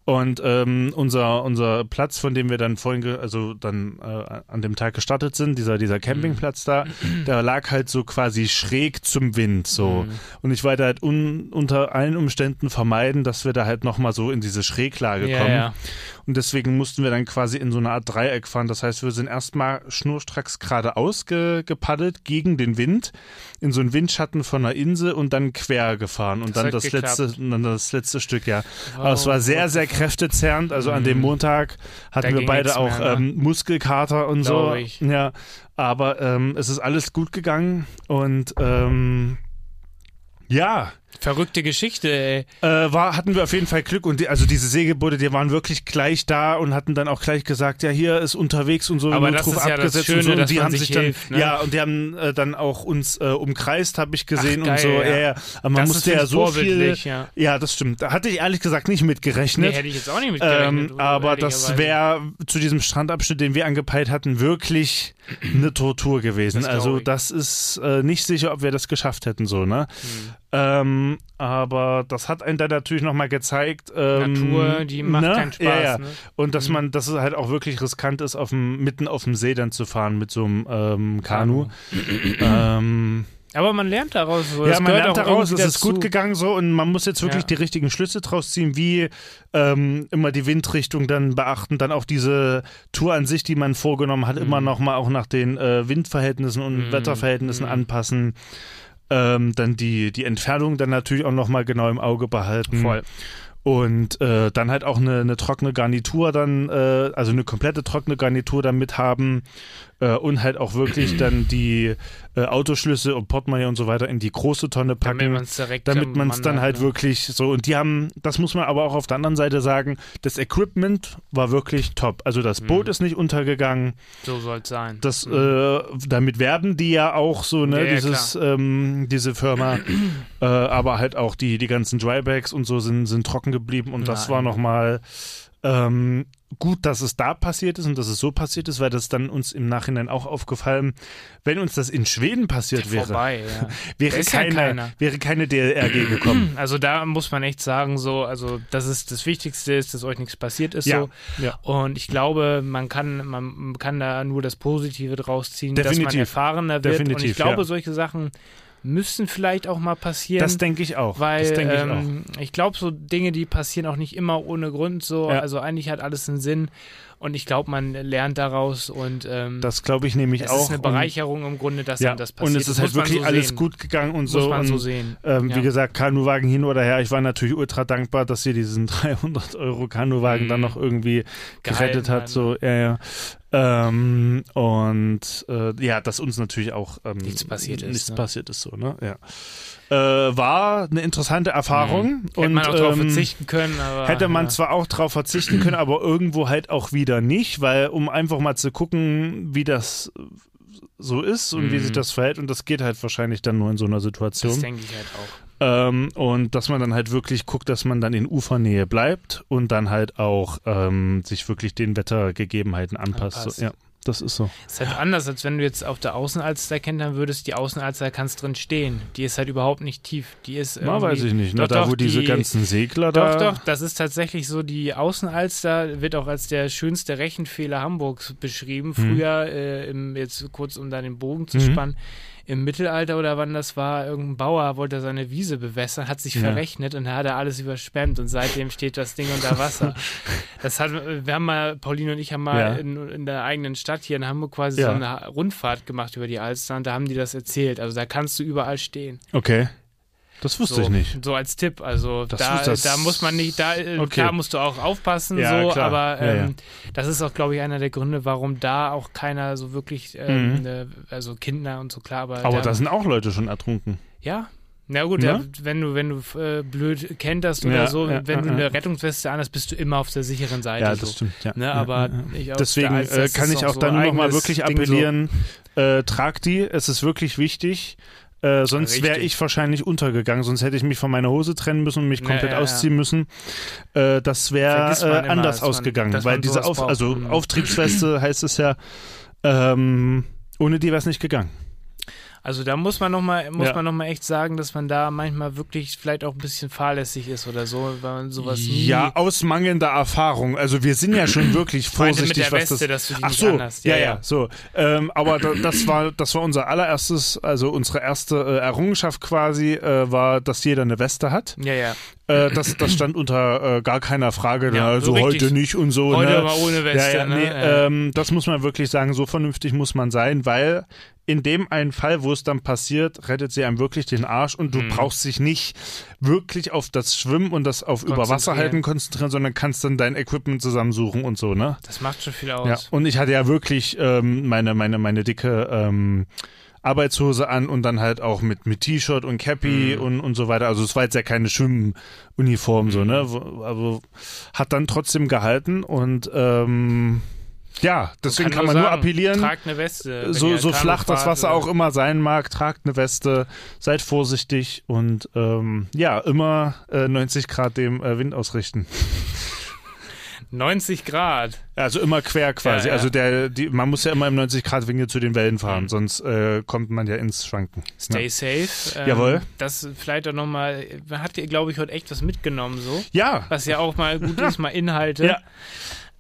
Und ähm, unser, unser Platz, von dem wir dann vorhin, also dann äh, an dem Tag gestartet sind, dieser, dieser Campingplatz da, der lag halt so quasi schräg zum Wind, so. Mhm. Und ich wollte halt un unter allen Umständen vermeiden, dass wir da halt nochmal so in diese Schräglage Ja, kommen. ja. Und deswegen mussten wir dann quasi in so eine Art Dreieck fahren. Das heißt, wir sind erstmal schnurstracks geradeaus ge gepaddelt gegen den Wind in so einen Windschatten von einer Insel und dann quer gefahren und Das dann das geklappt. letzte dann das letzte Stück, ja. Wow, Aber es war sehr, sehr? Kräftezerrend. Also an dem Mhm. Montag hatten Da wir beide auch mehr, ne? ähm, Muskelkater und so. Ich. Ja, aber ähm, es ist alles gut gegangen und ähm, ja, Verrückte Geschichte, ey. Äh, war, hatten wir auf jeden Fall Glück und die, also diese Segelboote, die waren wirklich gleich da und hatten dann auch gleich gesagt, ja, hier ist unterwegs und so, Aber das ist ja das Schöne, und so. Und die haben sich sich dann, hilft, ne? ja, und die haben äh, dann auch uns äh, umkreist, habe ich gesehen Ach, und so. geil, Ja, ja. Aber man Das musste ist ja so viel. ja. Ja, das stimmt. Da hatte ich ehrlich gesagt nicht mitgerechnet. Nee, hätte ich jetzt auch nicht mitgerechnet. Ähm, aber das wäre zu diesem Strandabschnitt, den wir angepeilt hatten, wirklich eine Tortur gewesen. Das also das ist äh, nicht sicher, ob wir das geschafft hätten so, ne? Hm. Ähm, aber das hat einen dann natürlich nochmal gezeigt. Ähm, Natur, die macht ne? keinen Spaß. Ja, ja. Ne? Und dass man, dass es halt auch wirklich riskant ist, auf dem, mitten auf dem See dann zu fahren mit so einem ähm, Kanu. ähm, Aber man lernt daraus. So. ja, man lernt daraus, es ist gut gegangen so und man muss jetzt wirklich Ja. die richtigen Schlüsse draus ziehen, wie ähm, immer die Windrichtung dann beachten, dann auch diese Tour an sich, die man vorgenommen hat, immer noch mal auch nach den äh, Windverhältnissen und Mhm. Wetterverhältnissen Mhm. anpassen. Ähm, dann die, die Entfernung dann natürlich auch noch mal genau im Auge behalten. Voll. Und äh, dann halt auch eine, eine trockene Garnitur dann, äh, also eine komplette trockene Garnitur dann mit haben äh, und halt auch wirklich dann die äh, Autoschlüsse und Portemonnaie und so weiter in die große Tonne Damit packen. man es direkt Damit am man es dann halt ne? wirklich so, und die haben, das muss man aber auch auf der anderen Seite sagen, das Equipment war wirklich top. Also das Boot Mhm. ist nicht untergegangen. So soll es sein. Das, Mhm. äh, damit werben die ja auch so, ne, Ja, ja, dieses, ähm, diese Firma. äh, aber halt auch die, die ganzen Drybags und so sind, sind trocken geblieben und das Nein. war nochmal ähm, gut, dass es da passiert ist und dass es so passiert ist, weil das dann uns im Nachhinein auch aufgefallen, wenn uns das in Schweden passiert wäre, Vorbei, ja. wäre ja keine, keiner. wäre keine DLRG gekommen. Also da muss man echt sagen, so, also das ist das Wichtigste ist, dass euch nichts passiert ist. Ja, so. ja. Und ich glaube, man kann, man kann da nur das Positive draus ziehen, dass man Definitiv. erfahrener wird. und Definitiv, ich glaube, ja. solche Sachen müssen vielleicht auch mal passieren. Das denke ich auch. weil ich auch. ähm, ich glaube, so Dinge, die passieren auch nicht immer ohne Grund so. Ja. Also eigentlich hat alles einen Sinn und ich glaube, man lernt daraus und ähm, Das glaube ich nämlich es auch. ist eine Bereicherung im Grunde, dass ja, das passiert. und es ist halt muss wirklich so alles sehen. gut gegangen und Muss so. man und, so sehen. Ähm, Ja. Wie gesagt, Kanuwagen hin oder her. Ich war natürlich ultra dankbar, dass sie diesen 300 Euro Kanuwagen Mhm. dann noch irgendwie gerettet Gehalten hat. hat, So, ja, ja. Ähm, und äh, ja, dass uns natürlich auch ähm, Nichts passiert ist, Nichts ne? passiert ist so, ne? Ja. Äh, war eine interessante Erfahrung. Hätte Und, man auch darauf ähm, verzichten können, aber Hätte man ja. zwar auch drauf verzichten können, aber irgendwo halt auch wieder nicht, weil um einfach mal zu gucken, wie das so ist und wie Mhm. sich das verhält und das geht halt wahrscheinlich dann nur in so einer Situation. das denke ich halt auch. Ähm, und dass man dann halt wirklich guckt, dass man dann in Ufernähe bleibt und dann halt auch ähm, sich wirklich den Wettergegebenheiten anpasst. Anpasst. So, ja, das ist so. ist halt anders, als wenn du jetzt auf der Außenalster kentern würdest. Die Außenalster kannst drin stehen. Die ist halt überhaupt nicht tief. Die ist Na, weiß ich nicht. Doch, Na, da, doch, wo diese die- ganzen Segler Doch, da. doch, das ist tatsächlich so. Die Außenalster wird auch als der schönste Rechenfehler Hamburgs beschrieben. Früher, äh, im, jetzt kurz um da den Bogen zu Mhm. spannen, im Mittelalter oder wann das war, irgendein Bauer wollte seine Wiese bewässern, hat sich Ja. verrechnet und da hat er alles überschwemmt und seitdem steht das Ding unter Wasser. Das hat, wir haben mal, Pauline und ich haben mal Ja. in, in der eigenen Stadt hier in Hamburg quasi Ja. so eine Rundfahrt gemacht über die Alster und da haben die das erzählt. Also da kannst du überall stehen. Okay. Das wusste so, ich nicht. So als Tipp. Also Das da, das- da muss man nicht, da äh, Okay. klar musst du auch aufpassen, Ja, so, klar. aber Ja, ähm, ja. das ist auch, glaube ich, einer der Gründe, warum da auch keiner so wirklich, ähm, Mhm. äh, also Kinder und so klar, aber, Aber da sind auch Leute schon ertrunken. ja. Na gut, Ne? der, wenn du, wenn du äh, blöd kenterst oder Ja, so, ja, wenn ja, du ja. eine Rettungsweste anhast, bist du immer auf der sicheren Seite. Ja, so. das stimmt. Ja. Ne, Ja, aber ja, ja. ich auf Deswegen der Alster äh, kann ich auch so da nur noch mal eigenes wirklich Ding so. appellieren, äh, tragt die, es ist wirklich wichtig. Äh, sonst wäre ich wahrscheinlich untergegangen, sonst hätte ich mich von meiner Hose trennen müssen und mich Ja, komplett ja, ja. ausziehen müssen. Äh, das wäre äh, anders man- ausgegangen, weil diese Auf also Mhm. Auftriebsweste heißt es ja, ähm, ohne die wäre es nicht gegangen. Also da muss man nochmal, muss Ja. man noch mal echt sagen, dass man da manchmal wirklich vielleicht auch ein bisschen fahrlässig ist oder so, weil man sowas nie. Ja, aus mangelnder Erfahrung. Also wir sind ja schon wirklich vorsichtig, mit der was Weste, das dass du die Ach so, anhast. ja, ja, so. Ähm, aber da, das war, das war unser allererstes, also unsere erste äh, Errungenschaft quasi, äh, war, dass jeder eine Weste hat. Ja, ja. Äh, das, das stand unter äh, gar keiner Frage. Ja, ne? also so heute nicht und so. Heute ne? mal ohne Weste, Ja, ja, ne? nee, Ja. ähm, das muss man wirklich sagen. So vernünftig muss man sein, weil in dem einen Fall, wo es dann passiert, rettet sie einem wirklich den Arsch und du Mhm. brauchst dich nicht wirklich auf das Schwimmen und das auf Überwasser Konzentrieren. halten konzentrieren, sondern kannst dann dein Equipment zusammensuchen und so, ne? Das macht schon viel Ja, aus. und ich hatte ja wirklich ähm, meine, meine, meine dicke ähm, Arbeitshose an und dann halt auch mit, mit T-Shirt und Cappy Mhm. und, und so weiter. Also es war jetzt ja keine Schwimmuniform so, ne? Wo- Also hat dann trotzdem gehalten und ähm, ja, deswegen kann, man nur sagen, appellieren. Tragt eine Weste. so, so flach das Wasser oder- auch immer sein mag, tragt eine Weste, seid vorsichtig und ähm, ja, immer äh, 90 Grad dem äh, Wind ausrichten. 90 Grad. Also immer quer quasi. Ja, ja. Also der, die, man muss ja immer im 90 Grad Winkel zu den Wellen fahren, Mhm. sonst äh, kommt man ja ins Schwanken. Stay Ja. safe. Ähm, Jawohl. Das vielleicht auch nochmal, man hat dir, glaube ich, heute echt was mitgenommen, so. Ja, Was ja auch mal gut ist, mal Inhalte. Ja.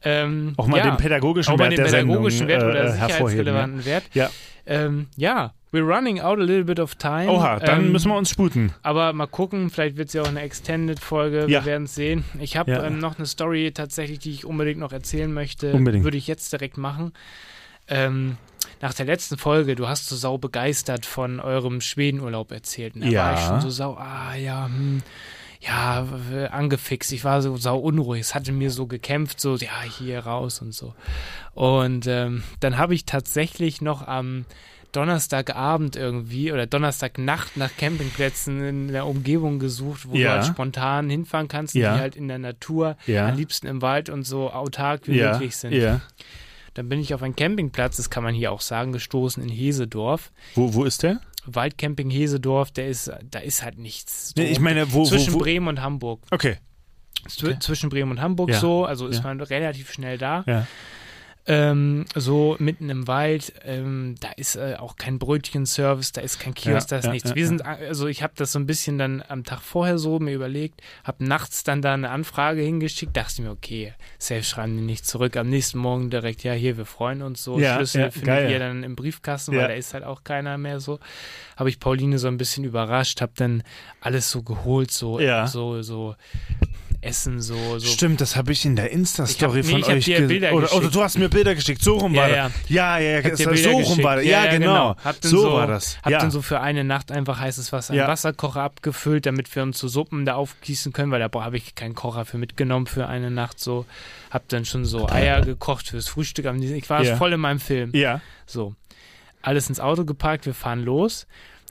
Ähm, auch mal den pädagogischen auch mal Wert den der pädagogischen Sendung Wert oder äh, hervorheben. Ja. sicherheitsrelevanten Wert. Ja. Ähm, ja, we're running out a little bit of time. Oha, dann ähm, müssen wir uns sputen. Aber mal gucken, vielleicht wird es ja auch eine Extended-Folge, Ja. wir werden es sehen. Ich habe Ja. ähm, noch eine Story tatsächlich, die ich unbedingt noch erzählen möchte. Unbedingt. Würde ich jetzt direkt machen. Ähm, nach der letzten Folge, du hast so sau begeistert von eurem Schwedenurlaub erzählt. Und da Ja. war ich schon so sau, ah ja, hm, ja, angefixt. Ich war so sau unruhig. Es hatte mir so gekämpft, so, ja, hier raus und so. Und ähm, dann habe ich tatsächlich noch am Donnerstagabend irgendwie oder Donnerstagnacht nach Campingplätzen in der Umgebung gesucht, wo Ja. du halt spontan hinfahren kannst, Ja. die halt in der Natur, Ja. am liebsten im Wald und so autark wie möglich sind. Dann bin ich auf einen Campingplatz, das kann man hier auch sagen, gestoßen in Hesedorf. Wo, wo ist der? Waldcamping Hesedorf, der ist, da ist halt nichts. Nee, ich meine, wo, zwischen wo, wo Bremen und Hamburg. Okay. Zw Okay. Zwischen Bremen und Hamburg so, also ist man relativ schnell da. Ja. Ähm, so mitten im Wald, ähm, da ist äh, auch kein Brötchenservice, da ist kein Kiosk, Ja, da ist ja, nichts. Wir sind, also ich habe das so ein bisschen dann am Tag vorher so mir überlegt, habe nachts dann da eine Anfrage hingeschickt, dachte mir, okay, safe schreiben die nicht zurück. Am nächsten Morgen direkt, ja, hier, wir freuen uns so. Ja, Schlüssel ja, findet ihr dann im Briefkasten, Ja. weil da ist halt auch keiner mehr so. Habe ich Pauline so ein bisschen überrascht, habe dann alles so geholt, so, Ja. so, so Essen, so, so Stimmt, das habe ich in der Insta-Story nee, von ich euch dir ge- Bilder oder, oder du hast mir Bilder geschickt. So rum Ja, war ja. das. Ja, ja, ja. So rum geschickt. war das. Ja, Ja, ja, genau. genau. So, so- war das. Hab ja. dann so für eine Nacht einfach heißes Wasser im. Wasserkocher abgefüllt, damit wir uns so Suppen da aufgießen können, weil da habe ich keinen Kocher für mitgenommen für eine Nacht so. Hab dann schon so Eier gekocht fürs Frühstück. Ich war voll in meinem Film. ja. So. Alles ins Auto geparkt, wir fahren los.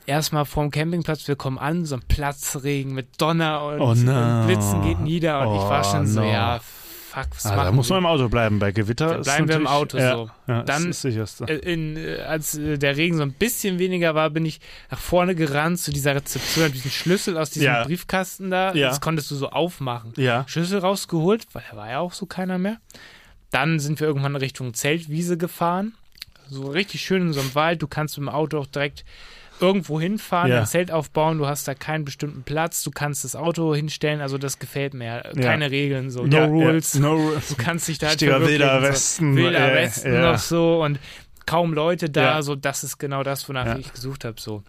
Erstmal vorm Campingplatz, wir kommen an, so ein Platzregen mit Donner und, Oh no. und Blitzen geht nieder und ich war Oh schon so, no. ja, fuck, was Ah, da muss man im Auto bleiben. Bei Gewitter ist bleiben wir im Auto ja, so. Ja, Dann- das ist das. Äh, in, äh, als äh, der Regen so ein bisschen weniger war, bin ich nach vorne gerannt zu dieser Rezeption, hab diesen Schlüssel aus diesem Ja. Briefkasten da, Ja. das konntest du so aufmachen. ja. Schlüssel rausgeholt, weil da war ja auch so keiner mehr. Dann sind wir irgendwann Richtung Zeltwiese gefahren. So richtig schön in so einem Wald. Du kannst mit dem Auto auch direkt irgendwo hinfahren, Ja. ein Zelt aufbauen. Du hast da keinen bestimmten Platz. Du kannst das Auto hinstellen. Also das gefällt mir. Keine Regeln, so no ja, rules. Ja, no rules. Du kannst dich da halt wilder so. Westen. Wilder äh, Westen ja. noch so und kaum Leute da. Ja. So, das ist genau das, wonach Ja. ich gesucht habe. So.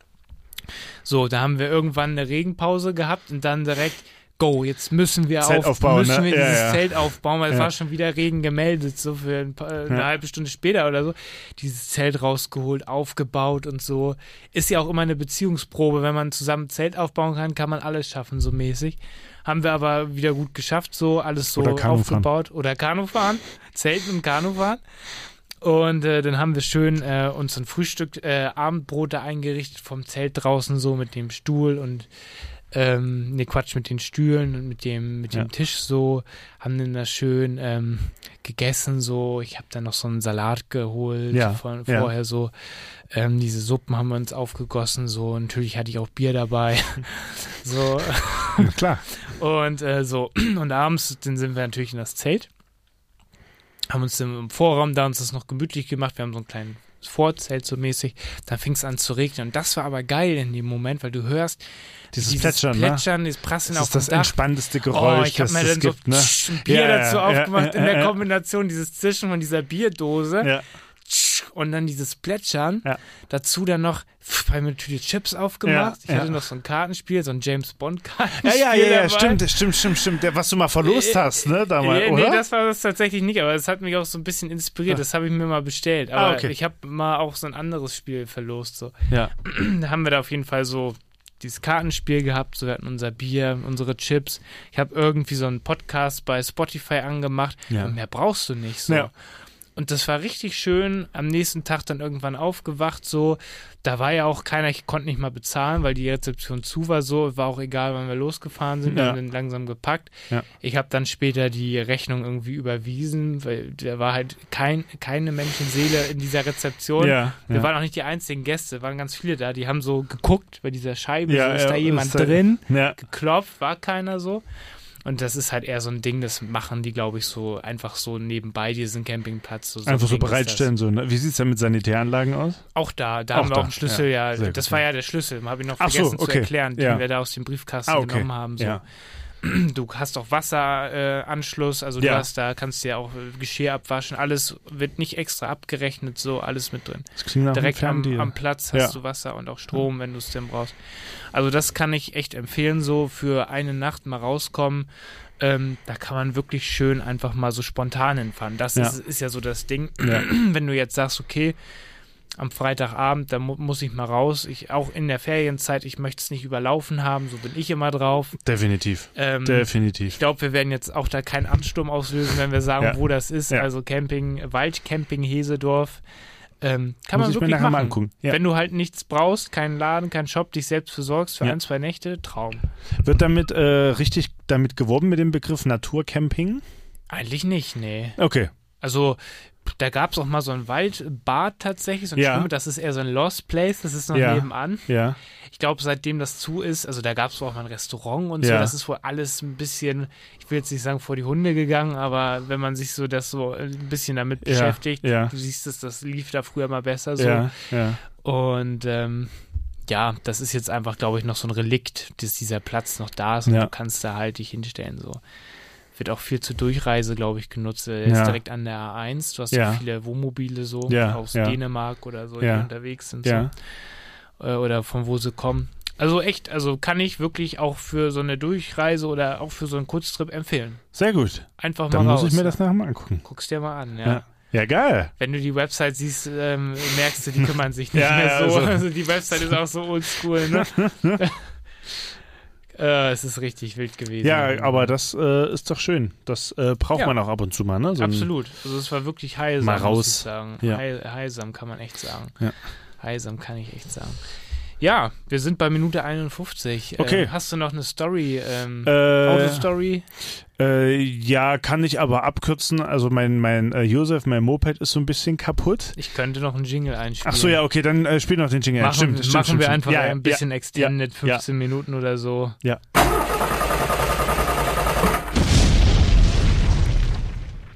so, da haben wir irgendwann eine Regenpause gehabt und dann direkt Go, jetzt müssen wir Zelt auf, aufbauen, müssen ne? wir Ja, dieses ja. Zelt aufbauen, weil es Ja. war schon wieder Regen gemeldet, so für ein paar, eine halbe Stunde später oder so. Dieses Zelt rausgeholt, aufgebaut und so. Ist ja auch immer eine Beziehungsprobe. Wenn man zusammen Zelt aufbauen kann, kann man alles schaffen, so mäßig. Haben wir aber wieder gut geschafft, so alles so Oder Kanu fahren. aufgebaut. Oder Kanu fahren. Zelten und Kanu fahren. Und äh, dann haben wir schön äh, uns ein Frühstück, äh, Abendbrot da eingerichtet vom Zelt draußen so mit dem Stuhl und ähm, ne Quatsch mit den Stühlen und mit dem mit dem Ja. Tisch so, haben dann da schön ähm, gegessen so. Ich habe dann noch so einen Salat geholt Ja, von ja. vorher so. Ähm, diese Suppen haben wir uns aufgegossen so. Natürlich hatte ich auch Bier dabei. so Klar. und äh, so und abends dann sind wir natürlich in das Zelt. Haben uns im im Vorraum da uns das noch gemütlich gemacht. Wir haben so einen kleinen Vorzelt so mäßig. Dann fing es an zu regnen. Und das war aber geil in dem Moment, weil du hörst Dieses, dieses Plätschern, Plätschern, dieses Prasseln ne? Das auf ist das dem Dach. entspannteste Oh, Geräusch, ich habe das mir es dann so gibt, ne? tsch, ein Bier Ja, dazu ja, aufgemacht ja, in der. Kombination dieses Zischen von dieser Bierdose und dann dieses Plätschern. Ja. Dazu dann noch pff, eine Tüte Chips aufgemacht. Ja, ich hatte ja. noch so ein Kartenspiel, so ein James Bond Ja, Kartenspiel. ja, ja, ja, stimmt, stimmt, stimmt, stimmt. Der, was du mal verlost Äh, hast, ne, damals, Ja, oder? Nee, das war das tatsächlich nicht, aber es hat mich auch so ein bisschen inspiriert. Ah. Das habe ich mir mal bestellt. Ah, Aber okay. ich habe mal auch so ein anderes Spiel verlost. So. ja. Da haben wir da auf jeden Fall so dieses Kartenspiel gehabt. So, wir hatten unser Bier, unsere Chips. Ich habe irgendwie so einen Podcast bei Spotify angemacht. Ja. Mehr brauchst du nicht. So. Ja. Und das war richtig schön. Am nächsten Tag dann irgendwann aufgewacht, so. Da war ja auch keiner, ich konnte nicht mal bezahlen, weil die Rezeption zu war, so. War auch egal, wann wir losgefahren sind. Wir Ja. haben dann langsam gepackt. Ja. Ich habe dann später die Rechnung irgendwie überwiesen, weil da war halt kein, keine Menschenseele in dieser Rezeption. Ja, Wir waren auch nicht die einzigen Gäste, waren ganz viele da. Die haben so geguckt bei dieser Scheibe, Ja, so, ist da jemand ist da- drin? Ja, geklopft, war keiner so. Und das ist halt eher so ein Ding, das machen die, glaube ich, so einfach so nebenbei diesen Campingplatz. So, so ein einfach so bereitstellen. So, ne? Wie sieht es denn mit Sanitäranlagen aus? Auch da, da Auch haben wir da, auch einen Schlüssel, ja. ja. Das gut, war ja. der Schlüssel, habe ich noch Ach so, vergessen zu okay. erklären, den Ja. wir da aus dem Briefkasten Ah, okay. genommen haben. So. Ja. Du hast auch Wasseranschluss, äh, also du Ja. hast da, kannst dir auch äh, Geschirr abwaschen, alles wird nicht extra abgerechnet, so alles mit drin. Direkt am, am Platz hast Ja. du Wasser und auch Strom, wenn du es denn brauchst. Also das kann ich echt empfehlen, so für eine Nacht mal rauskommen. Ähm, da kann man wirklich schön einfach mal so spontan hinfahren. Das Ja. ist, ist ja so das Ding. Ja. Wenn du jetzt sagst, okay, am Freitagabend, da mu muss ich mal raus. Ich auch in der Ferienzeit, ich möchte es nicht überlaufen haben, so bin ich immer drauf. Definitiv. Ähm, Definitiv. ich glaube, wir werden jetzt auch da keinen Ansturm auslösen, wenn wir sagen, Ja. wo das ist. Ja. Also Camping, Waldcamping Hesedorf. Ähm, kann Muss man wirklich machen. angucken. Ja. Wenn du halt nichts brauchst, keinen Laden, keinen Shop, dich selbst versorgst für ein, zwei Nächte, Traum. Wird damit äh, richtig damit geworben mit dem Begriff Naturcamping? Eigentlich nicht, nee. Okay. Also, da gab es auch mal so ein Waldbad tatsächlich, so ein Ja. Schwimmen, das ist eher so ein Lost Place, das ist noch Ja. nebenan. Ja. Ich glaube, seitdem das zu ist, also da gab es auch mal ein Restaurant und so, das ist wohl alles ein bisschen, ich will jetzt nicht sagen vor die Hunde gegangen, aber wenn man sich so das so ein bisschen damit beschäftigt, ja. du siehst es, das lief da früher mal besser so. Und ähm, ja, das ist jetzt einfach, glaube ich, noch so ein Relikt, dass dieser Platz noch da ist und Ja. du kannst da halt dich hinstellen. So. Wird auch viel zur Durchreise, glaube ich, genutzt. Er Ja. ist direkt an der A1. Du hast Ja. ja viele Wohnmobile so Ja, aus ja. Dänemark oder so, Ja. die unterwegs sind. Ja. So. Äh, Oder von wo sie kommen. Also echt, also kann ich wirklich auch für so eine Durchreise oder auch für so einen Kurztrip empfehlen. Sehr gut. Einfach Dann mal muss raus. ich mir das nachher mal angucken. Guckst dir mal an, ja. Ja. Ja, geil. Wenn du die Website siehst, ähm, merkst du, die kümmern sich nicht Ja, mehr ja, so. also- Also die Website ist auch so oldschool, ne? äh, es ist richtig wild gewesen. Ja, aber das äh, ist doch schön. Das äh, braucht Ja. man auch ab und zu mal, ne? So Absolut. Also es war wirklich heilsam, Mal muss raus. ich sagen. Ja. Heil, heilsam kann man echt sagen. Ja. Heilsam kann ich echt sagen. Ja, wir sind bei Minute 51. Okay. Ähm, hast du noch eine Story? Ähm, Äh, Autostory? äh, ja, kann ich aber abkürzen. Also mein, mein äh, Josef, mein Moped ist so ein bisschen kaputt. Ich könnte noch einen Jingle einspielen. Ach so, ja, okay, dann äh, spiel noch den Jingle. Machen, stimmt, stimmt, machen stimmt, wir stimmt. einfach ja, ein bisschen ja, extended, ja, 15 Minuten oder so. Ja.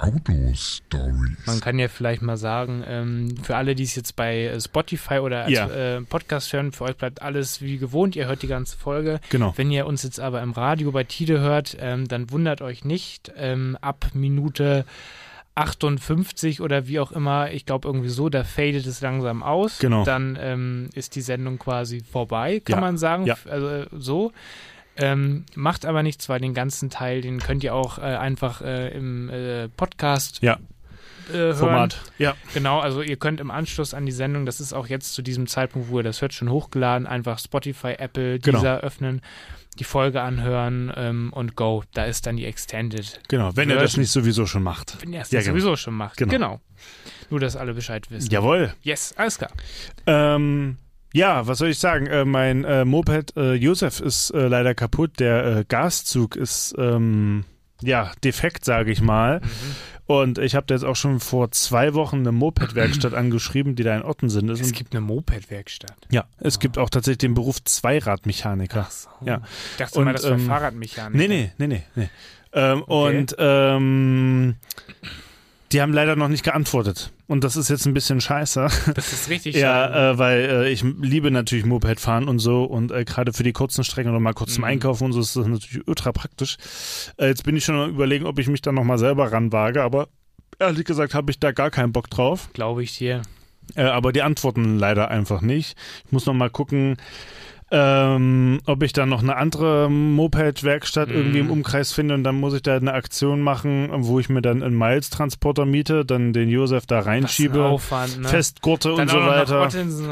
Autostories. Man kann ja vielleicht mal sagen, ähm, für alle, die es jetzt bei äh, Spotify oder als Ja. äh, Podcast hören, für euch bleibt alles wie gewohnt. Ihr hört die ganze Folge. Genau. Wenn ihr uns jetzt aber im Radio bei Tide hört, ähm, dann wundert euch nicht. Ähm, ab Minute 58 oder wie auch immer, ich glaube irgendwie so, da fadet es langsam aus. Genau. Dann ähm, ist die Sendung quasi vorbei, kann Ja. man sagen. Ja. Also äh, so. Ähm, macht aber nichts, weil den ganzen Teil, den könnt ihr auch äh, einfach äh, im äh, Podcast Ja. äh, hören. Format. Ja. Genau, also ihr könnt im Anschluss an die Sendung, das ist auch jetzt zu diesem Zeitpunkt, wo ihr das hört, schon hochgeladen, einfach Spotify, Apple, Genau. dieser öffnen, die Folge anhören ähm, und go. Da ist dann die Extended. Genau, wenn ihr das Version. nicht sowieso schon macht. Wenn ihr es Ja, das genau. sowieso schon macht. Genau. Nur, dass alle Bescheid wissen. Jawohl. Yes, alles klar. Ähm, ja, was soll ich sagen? Äh, mein äh, Moped äh, Josef ist äh, leider kaputt. Der äh, Gaszug ist ähm, ja defekt, sage ich mal. Mhm. Und ich habe jetzt auch schon vor zwei Wochen eine Moped-Werkstatt angeschrieben, die da in Ottensen ist. Es gibt eine Moped-Werkstatt. ja, es gibt auch tatsächlich den Beruf Zweiradmechaniker. so. Ja. Ich dachte mal, Und, das wäre ähm, Fahrradmechanik. Nee, nee, nee, nee. nee. Ähm, Okay. Und ähm, die haben leider noch nicht geantwortet. Und das ist jetzt ein bisschen scheiße. Das ist richtig. Ja, äh, weil äh, ich liebe natürlich Moped fahren und so und äh, gerade für die kurzen Strecken oder mal kurz zum Mhm. Einkaufen und so ist das natürlich ultra praktisch. Äh, jetzt bin ich schon überlegen, ob ich mich da nochmal selber ranwage, aber ehrlich gesagt habe ich da gar keinen Bock drauf. Glaube ich dir. Äh, aber die antworten leider einfach nicht. Ich muss nochmal gucken. Ähm, ob ich dann noch eine andere Moped-Werkstatt Mhm. irgendwie im Umkreis finde und dann muss ich da eine Aktion machen, wo ich mir dann einen Miles-Transporter miete, dann den Josef da reinschiebe, Aufwand, ne? festgurte Dann und auch so weiter.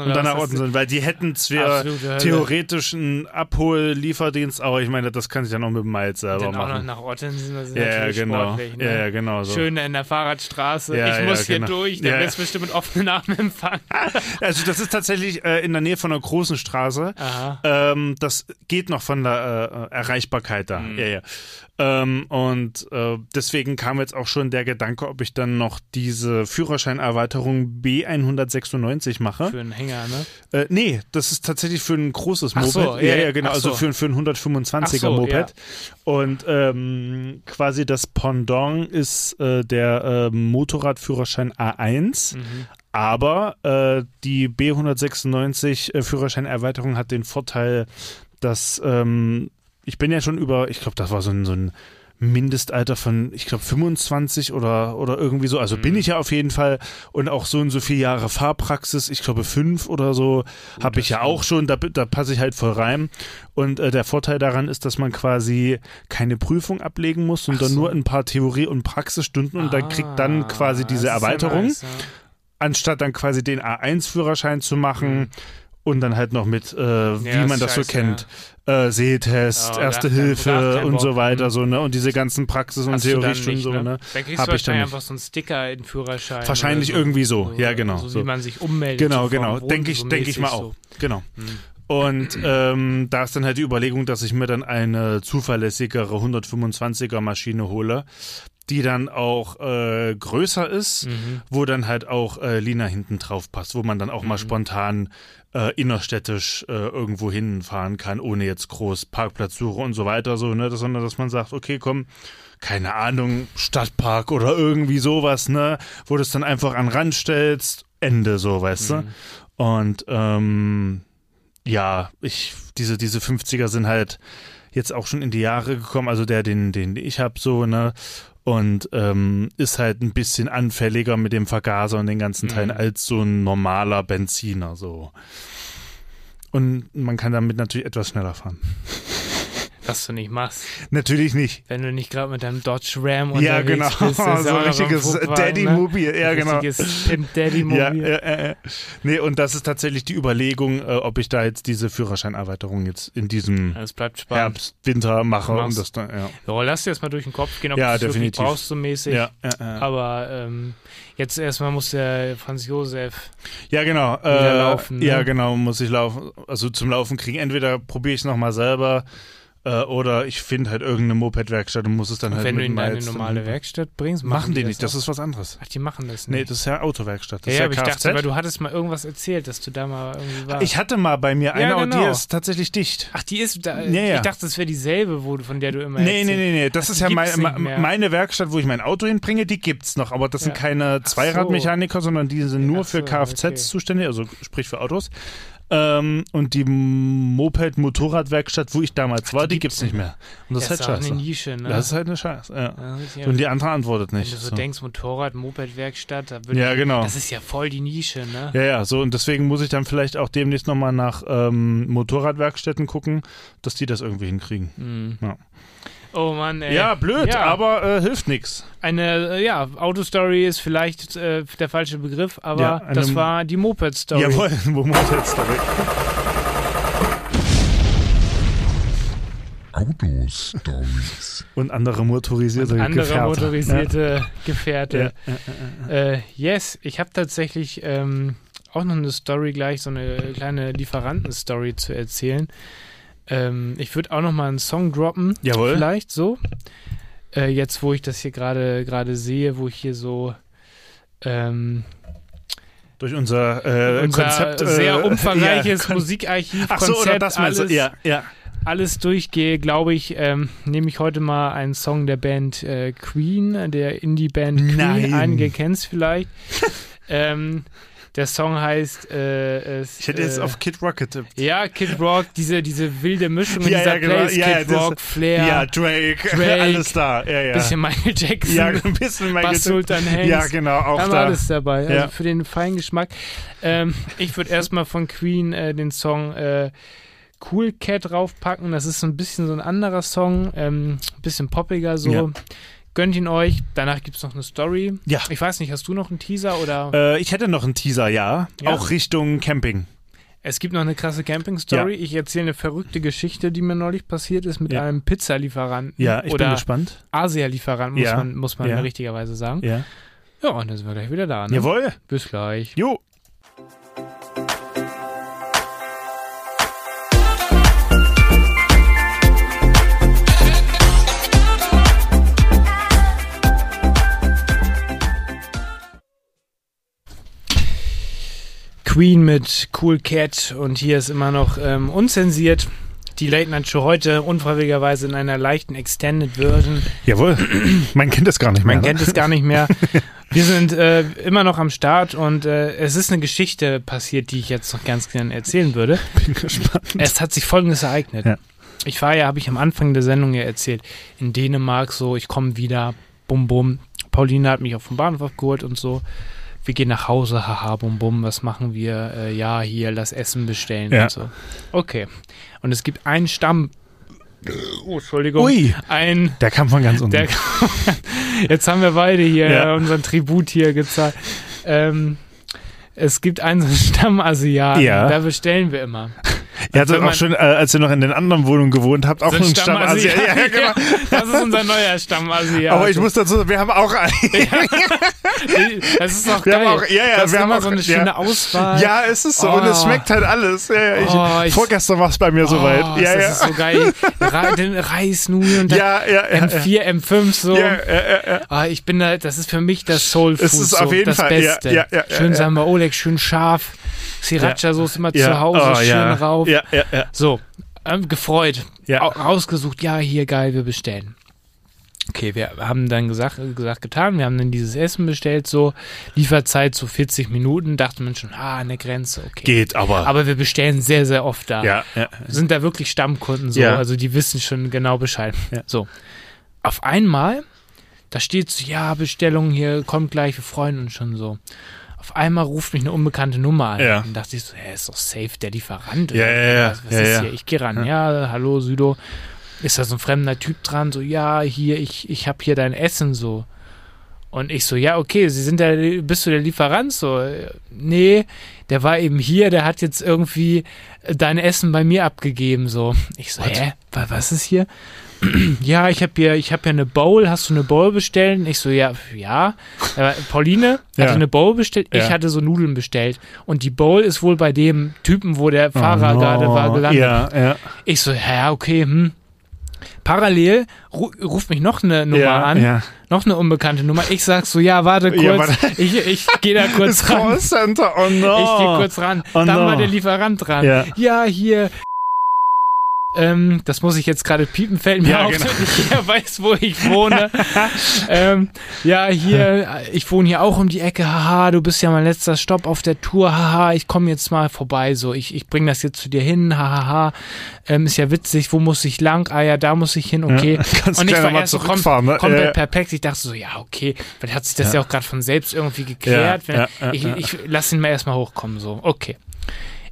Und dann nach Ottensen, weil die hätten zwar Absolute Hölle. theoretisch einen Abhol-Lieferdienst, aber ich meine, das kann ich ja noch mit dem Miles selber Dann auch noch machen. nach Ottensen, das ist Ja, natürlich genau. sportlich. Ne? Ja, ja, genau so. Schön in der Fahrradstraße. Ja, ich ja, muss hier genau. durch, dann Ja. wirst du bestimmt mit offenen Armen empfangen. Also das ist tatsächlich äh, in der Nähe von einer großen Straße. Aha. Ähm, das geht noch von der äh, Erreichbarkeit da. Mhm. Ja, ja. Ähm, und äh, deswegen kam jetzt auch schon der Gedanke, ob ich dann noch diese Führerscheinerweiterung B196 mache. Für einen Hänger, ne? Äh, nee, das ist tatsächlich für ein großes Moped. so, ja, ja, ja, genau. Also so. für, für ein 125er Ach so, Moped. Und ähm, quasi das Pendant ist äh, der ähm, Motorradführerschein A1. Mhm. Aber äh, die B196 äh, Führerscheinerweiterung hat den Vorteil, dass ähm, ich bin ja schon über, ich glaube, das war so ein, so ein Mindestalter von, ich glaube, 25 oder, oder irgendwie so. Also bin ich ja auf jeden Fall. Und auch so und so viele Jahre Fahrpraxis, ich glaube fünf oder so, habe ich ja auch schon. Da, da passe ich halt voll rein. Und äh, der Vorteil daran ist, dass man quasi keine Prüfung ablegen muss, sondern so. nur ein paar Theorie- und Praxisstunden. Und dann kriegt dann quasi Ah, diese das ist ja Erweiterung nice, ja. Anstatt dann quasi den A1-Führerschein zu machen und dann halt noch mit, äh, wie Mhm. Ja, man ist das so scheiße, kennt, äh, Sehtest, Oh, Erste Hilfe und so weiter, Mhm. so, ne? Und diese ganzen Praxis- und Theoriestunden so, ne? ne? Dann kriegst Hab du ich dann einfach so einen Sticker in den Führerschein. Wahrscheinlich so. irgendwie so. Ja, genau, So, so. wie man sich ummeldet. Genau, so genau. Denke ich, so denke ich mal so. auch. Genau. Mhm. Und ähm, da ist dann halt die Überlegung, dass ich mir dann eine zuverlässigere 125er Maschine hole, die dann auch äh, größer ist, Mhm. wo dann halt auch äh, Lina hinten drauf passt, wo man dann auch mal spontan äh, innerstädtisch äh, irgendwo hinfahren kann, ohne jetzt groß Parkplatzsuche und so weiter, so, ne, sondern dass man sagt, okay, komm, keine Ahnung, Stadtpark oder irgendwie sowas, ne, wo du es dann einfach an den Rand stellst, Ende, so, weißt Mhm. du. Und ähm, ja, ich, diese, diese 50er sind halt jetzt auch schon in die Jahre gekommen, also der, den, den ich habe, so, ne, und ähm, ist halt ein bisschen anfälliger mit dem Vergaser und den ganzen Teilen Mhm. als so ein normaler Benziner, so. Und man kann damit natürlich etwas schneller fahren. Was du nicht machst. Natürlich nicht. Wenn du nicht gerade mit deinem Dodge Ram Ja, unterwegs genau. bist. das ist so ja auch ein richtiges Daddy-Mobil. Ne? Ja, genau. Richtiges Daddy-Mobil. Ja, ja, äh, äh. Nee, und das ist tatsächlich die Überlegung, äh, ob ich da jetzt diese Führerscheinerweiterung jetzt in diesem. Herbst, Winter mache. Und das dann, ja. So, lass dir das mal durch den Kopf gehen, ob Ja, du es wirklich brauchst so mäßig. Ja, ja, ja. Aber ähm, jetzt erstmal muss der Franz Josef. ja, genau. Äh, laufen, ne? Ja, genau, muss ich laufen. Also zum Laufen kriegen. Entweder probiere ich es nochmal selber äh, oder ich finde halt irgendeine Moped-Werkstatt und muss es dann halt wenn du ihn in eine normale Werkstatt bringst, Machen die das nicht, das auch? ist was anderes. Ach, die machen das Nee, nicht. das ist ja Autowerkstatt. Das ja, ja, aber ist ich ja dachte, weil du hattest mal irgendwas erzählt, dass du da mal irgendwie warst. ich hatte mal bei mir eine Ja, und die genau. ist tatsächlich dicht. Ach, die ist da. Ja, ja. Ich dachte, das wäre dieselbe, wo, von der du immer Nee, nee, erzählst. nee, nee. Das Ach, ist die ja mein, meine Werkstatt, wo ich mein Auto hinbringe, die gibt's noch. Aber das sind Ja. keine Ach so. Zweiradmechaniker, sondern die sind nur Ach für so, Kfz okay. zuständig, also sprich für Autos. Ähm, und die Moped-Motorradwerkstatt, wo ich damals war, die, gibt's gibt's nicht mehr. Und das, Das ist halt auch scheiße. eine Nische, ne? Das ist halt eine Scheiße, ja. Ja, Und die andere antwortet wenn nicht. du so, so. denkst, Motorrad, Moped-Werkstatt, da würde Ja, genau. das ist ja voll die Nische, ne? Ja, ja, so und deswegen muss ich dann vielleicht auch demnächst nochmal nach ähm, Motorradwerkstätten gucken, dass die das irgendwie hinkriegen. Mhm. Ja. Oh Mann, ey. Ja, blöd, Ja. aber äh, hilft nichts. Eine, äh, ja, Autostory ist vielleicht äh, der falsche Begriff, aber Ja, eine- das war die Moped-Story. Jawohl, wo Moped-Story. Autostories. Und andere motorisierte Andere Gefährte. motorisierte Gefährte. Ja, ja, Äh, yes, ich habe tatsächlich ähm, auch noch eine Story gleich, so eine kleine Lieferanten-Story zu erzählen. Ähm, ich würde auch noch mal einen Song droppen, Jawohl. vielleicht so. Äh, jetzt, wo ich das hier gerade gerade sehe, wo ich hier so ähm, Durch unser, äh, unser Konzept. Äh, sehr umfangreiches ja, Musikarchiv, Ach so, Konzept, oder das meinst du? alles, Ja, ja. alles durchgehe, glaube ich, ähm, nehme ich heute mal einen Song der Band äh, Queen, der Indie-Band Queen. Nein. Einige kennen es vielleicht. ähm, der Song heißt äh, es, Ich hätte jetzt äh, auf Kid Rock getippt. ja, Kid Rock, diese, diese wilde Mischung in Ja, dieser ja, genau. Place, Ja, Kid ja, Rock, Flair, Ja, Drake, Drake, alles da. Ja, ja. bisschen Michael Jackson, ja, ein bisschen mein Bass Getippt. Sultan Hanks. Ja, genau, auch da. alles dabei, also für den feinen Geschmack. Ähm, ich würde erstmal von Queen äh, den Song äh, Cool Cat draufpacken. Das ist so ein bisschen so ein anderer Song, ähm, ein bisschen poppiger so. Ja. Gönnt ihn euch. Danach gibt es noch eine Story. Ja. Ich weiß nicht, hast du noch einen Teaser oder? Äh, ich hätte noch einen Teaser, ja. Ja. Auch Richtung Camping. Es gibt noch eine krasse Camping-Story. Ich erzähle eine verrückte Geschichte, die mir neulich passiert ist mit Ja. einem Pizzalieferanten. Ja, ich oder bin gespannt. Asia-Lieferanten, muss Ja. man, muss man Ja. richtigerweise sagen. Ja. Ja, und dann sind wir gleich wieder da. Ne? Jawohl. Bis gleich. Jo. Queen mit Cool Cat und hier ist immer noch ähm, unzensiert. Die Late Night Show heute unfreiwilligerweise in einer leichten Extended Version. Jawohl. Man kennt es gar nicht mehr. Man ne? kennt es gar nicht mehr. Wir sind äh, immer noch am Start und äh, es ist eine Geschichte passiert, die ich jetzt noch ganz gerne erzählen würde. Bin gespannt. Es hat sich folgendes ereignet. Ja. Ich war ja, habe ich am Anfang der Sendung ja erzählt, in Dänemark so, ich komme wieder, bum bum. Pauline hat mich auf dem Bahnhof abgeholt und so. Wir gehen nach Hause, haha, bum bum, was machen wir? Äh, ja, hier, lass Essen bestellen Ja. und so. Okay. Und es gibt einen Stamm. Oh, Entschuldigung. Ui, Ein der kam von ganz unten. der, jetzt haben wir beide hier Ja. unseren Tribut hier gezahlt. Ähm, es gibt einen Stammasiaten, Ja. da bestellen wir immer. Ihr hattet auch schon, äh, als ihr noch in den anderen Wohnungen gewohnt habt, auch So ein einen Stamm Asia. Ja, ja, genau. Das ist unser neuer Stammasiat. Aber ich muss dazu sagen, wir haben auch einen. Das ist doch Wir geil. haben auch- ja, ja, das wir haben auch- so eine schöne Auswahl. Ja, es ist so. Und es Oh. schmeckt halt alles. Ich, Oh, ich- vorgestern war es bei mir soweit. Oh, Ja, das ja. ist so geil. Den und dann ja, ja, ja. M4, M5 so. Ah, ich bin da, das ist für mich das Soul Food, Es ist so, auf jeden das Fall, Beste. schön ja. Samba Oleg, schön scharf. Sriracha-Soße immer ja. zu Hause, oh, schön ja. rauf. Ja, ja, ja. So, ähm, gefreut. Ja. Au- Rausgesucht, ja, hier geil, wir bestellen. Okay, wir haben dann gesagt, gesagt, getan, wir haben dann dieses Essen bestellt, so Lieferzeit so 40 Minuten, dachte man schon, ah, an der Grenze, okay. Geht, aber. Aber wir bestellen sehr, sehr oft da. ja, ja. Sind da wirklich Stammkunden so, Ja. also die wissen schon genau Bescheid. Ja. So. Auf einmal, da steht so, ja, Bestellung hier, kommt gleich, wir freuen uns schon so. Auf einmal ruft mich eine unbekannte Nummer an. Ja. Und dachte ich so, hä, ist doch safe der Lieferant. Ja, ja, ja. Was, was Ja, ist ja. hier? Ich gehe ran. Ja. hallo Südo. Ist da so ein fremder Typ dran? So, ja, hier, ich, ich habe hier dein Essen so. Und ich so, ja, okay, Sie sind der, bist du der Lieferant? So, äh, nee, der war eben hier, der hat jetzt irgendwie äh, dein Essen bei mir abgegeben. So, ich so, What? hä, Wa- was ist hier? Ja, ich habe hier, ich habe hier eine Bowl. Hast du eine Bowl bestellt? Und ich so, ja, ja. Aber Pauline Ja. hatte eine Bowl bestellt. Ich Ja. hatte so Nudeln bestellt. Und die Bowl ist wohl bei dem Typen, wo der Fahrer Oh, gerade war, gelandet. Ja, ja. Ich so, ja, okay, hm. Parallel ru ruft mich noch eine Nummer ja, an, Ja. noch eine unbekannte Nummer. Ich sag so, ja, warte kurz, Ja, warte. ich, ich gehe da kurz ran. Callcenter, oh no. Ich gehe kurz ran. Oh Dann no. war der Lieferant dran. Ja. Ja, hier. Ähm, das muss ich jetzt gerade piepen, fällt mir Ja, auf, genau. hier weiß, wo ich wohne. ähm, ja, hier, ich wohne hier auch um die Ecke, haha, du bist ja mein letzter Stopp auf der Tour, haha, ich komme jetzt mal vorbei, so, ich, ich bring das jetzt zu dir hin, hahaha, ähm, ist ja witzig, wo muss ich lang? Ah ja, da muss ich hin, okay. Ja, Und ich war erst so kom ne? komplett Ja. perplex, ich dachte so, ja, okay, vielleicht hat sich das ja, auch gerade von selbst irgendwie geklärt. Ich, ich lass ihn mal erstmal hochkommen, so, okay.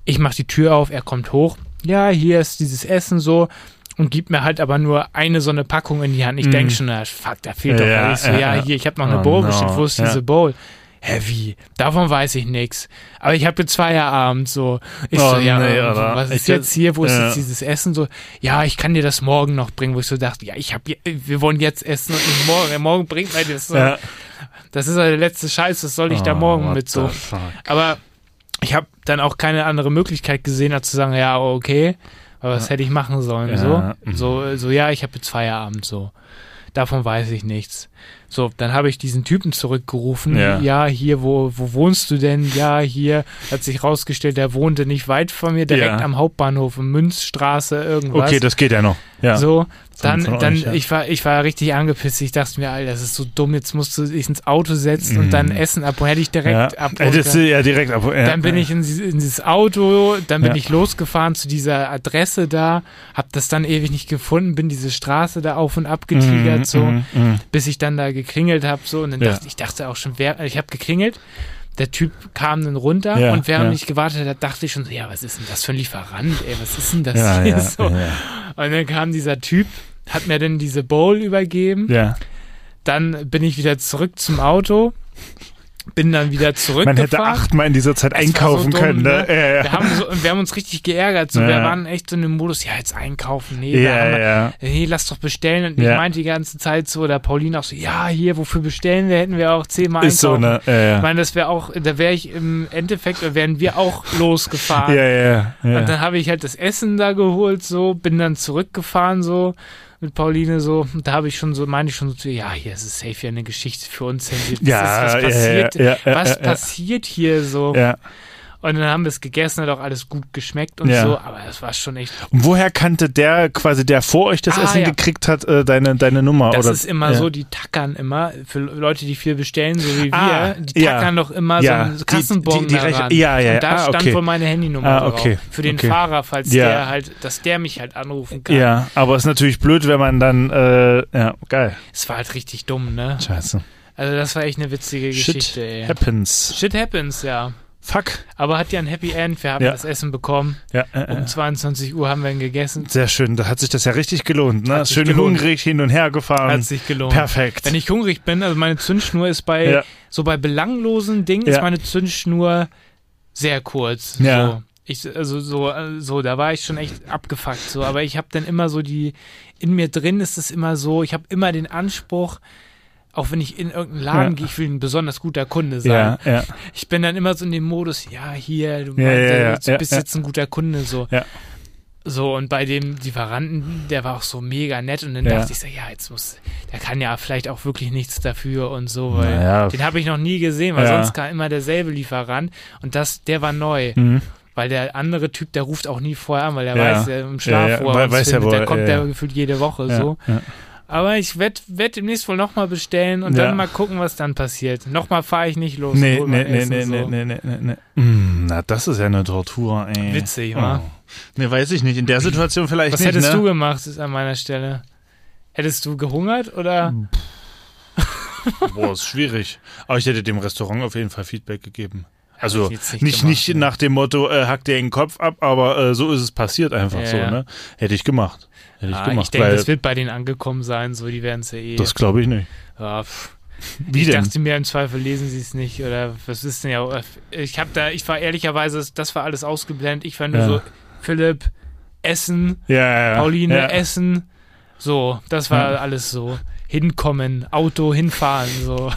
Ich mach die Tür auf, er kommt hoch. Ja, hier ist dieses Essen so und gibt mir halt aber nur eine so eine Packung in die Hand. Ich Mm. denk schon, na, fuck, da fehlt doch Ja, was. Ich so, ja, ja, hier, ich habe noch eine Oh, Bowl no. bestellt. Wo ist Ja. diese Bowl? Hä, wie? Davon weiß ich nix. Aber ich habe jetzt Feierabend so. Ich Oh, so, ja, nee, was ist Ich- jetzt hier? Wo ist jetzt dieses Essen? So, ja, ich kann dir das morgen noch bringen, wo ich so dachte, ja, ich hab, wir wollen jetzt essen und nicht morgen. Morgen bringt mir das so. Ja. Das ist ja der letzte Scheiß, was soll ich da Oh, morgen what mit so? fuck. Aber ich habe dann auch keine andere Möglichkeit gesehen, als zu sagen, ja, okay, aber was hätte ich machen sollen? Ja, So, mhm. so, so, ja, ich habe jetzt Feierabend, so. Davon weiß ich nichts. So, dann habe ich diesen Typen zurückgerufen. Ja. hier, wo, wo wohnst du denn? Ja, hier. Hat sich rausgestellt, der wohnte nicht weit von mir, direkt Ja. am Hauptbahnhof, in Münzstraße, irgendwas. Okay, das geht ja noch. Ja. So, dann, von dann euch, ja. ich war, ich war richtig angepisst. Ich dachte mir, Alter, das ist so dumm. Jetzt musst du dich ins Auto setzen und dann Mhm. Essen abholen. Hätte ich direkt ja. abholen das, können. ja, direkt ab. Ja. Dann bin ich in, dieses- in dieses Auto, dann bin ich losgefahren zu dieser Adresse da, hab das dann ewig nicht gefunden, bin diese Straße da auf und ab getigert, Mhm, so, mhm. bis ich dann da gekringelt habe, so, und dann dachte ich dachte auch schon, wer, ich habe geklingelt, der Typ kam dann runter Ja, und während ja. ich gewartet habe, dachte ich schon so, ja, was ist denn das für ein Lieferant, ey, was ist denn das Ja, hier so? Und dann kam dieser Typ, hat mir dann diese Bowl übergeben, dann bin ich wieder zurück zum Auto, bin dann wieder Man zurückgefahren. hätte achtmal in dieser Zeit einkaufen so dumm, können. Ne? ne? Ja, ja. Wir haben, so, wir haben uns richtig geärgert. So. Ja. Wir waren echt so in dem Modus, ja, jetzt einkaufen. Nee, wir haben, ja, ja. nee lass doch bestellen. Und ich Ja. meinte die ganze Zeit so, oder Pauline auch so, ja, hier, wofür bestellen wir? Hätten wir auch zehnmal Ist so, einkaufen. ne? Ja, Ich ja. meine, das wäre auch, da wäre ich im Endeffekt, da wären wir auch losgefahren. Ja, ja, ja. Und dann habe ich halt das Essen da geholt, so, bin dann zurückgefahren, so, mit Pauline, so. Und da habe ich schon so, meine ich schon so, ja, hier ist es safe ja eine Geschichte für uns. Was, Ja, ist, was ja, passiert, ja, ja, ja, was ja, ja. passiert hier so? ja. Und dann haben wir es gegessen, hat auch alles gut geschmeckt und Ja. so, aber das war schon echt. Und woher kannte der, quasi der vor euch das Ah, Essen ja. gekriegt hat, äh, deine, deine Nummer? Das oder? ist immer ja. so, die tackern immer, für Leute, die viel bestellen, so wie wir, Ah, die ja. tackern doch immer Ja, so einen die- Kassenbon die- die ran. ja, ja, Und da ah, stand okay. wohl meine Handynummer Ah, drauf. okay, Für den okay. Fahrer, falls der halt, dass der mich halt anrufen kann. Ja, aber ist natürlich blöd, wenn man dann, äh, ja, geil. Es war halt richtig dumm, ne? Scheiße. Also das war echt eine witzige Geschichte, Shit ey. happens. Shit happens, ja. Fuck. Aber hat ja ein Happy End. Wir haben Ja. das Essen bekommen. Ja, äh, Um äh. 22 Uhr haben wir ihn gegessen. Sehr schön, da hat sich das ja richtig gelohnt, ne? Schön gelohnt. hungrig hin und her gefahren. Hat sich gelohnt. Perfekt. Wenn ich hungrig bin, also meine Zündschnur ist bei Ja. so bei belanglosen Dingen ist meine Zündschnur sehr kurz. Ja. So. Ich, also so, äh, so, da war ich schon echt abgefuckt. So, aber ich habe dann immer so die, in mir drin ist es immer so, ich habe immer den Anspruch, auch wenn ich in irgendeinen Laden Ja. gehe, ich will ein besonders guter Kunde sein. ja, ja. Ich bin dann immer so in dem Modus, ja, hier, du, Ja, meinst, ja, ja, du bist ja, jetzt ein guter Kunde, so. Ja. So, und bei dem Lieferanten, der war auch so mega nett und dann Ja. dachte ich so, ja, jetzt muss, der kann ja vielleicht auch wirklich nichts dafür und so, weil den habe ich noch nie gesehen, weil Ja. sonst kam immer derselbe Lieferant und das, der war neu. Mhm. Weil der andere Typ, der ruft auch nie vorher an, weil er Ja. weiß, der im Schlaf, Ja, ja, er weiß findet, wo der er- kommt ja, der ja. gefühlt jede Woche Ja, so. Aber ich werde werd demnächst wohl nochmal bestellen und Ja. dann mal gucken, was dann passiert. Nochmal fahre ich nicht los. Nee, nee, nee, nee, so. nee, nee, nee, nee. Mm, Na, das ist ja eine Tortur, ey. Witzig, oh. wa? Nee, weiß ich nicht. In der Situation vielleicht Was nicht, hättest ne? du gemacht an meiner Stelle? Hättest du gehungert oder? Boah, ist schwierig. Aber ich hätte dem Restaurant auf jeden Fall Feedback gegeben. Also nicht nicht, gemacht, nicht ne? nach dem Motto, äh, hack dir den Kopf ab, aber äh, so ist es passiert einfach Ja, so, ne? Hätte ich gemacht. Hätte ich Ah, gemacht. ich denke, das wird bei denen angekommen sein, so die werden es ja eh. das glaube ich nicht. ja, pff. Wie ich denn? dachte mir im Zweifel lesen sie es nicht oder was ist denn ja? Ich habe da, ich war ehrlicherweise, das war alles ausgeblendet. Ich war nur Ja. so, Philipp, Essen, ja, ja. Pauline. Essen, so, das war alles so. Hinkommen, Auto, hinfahren, so,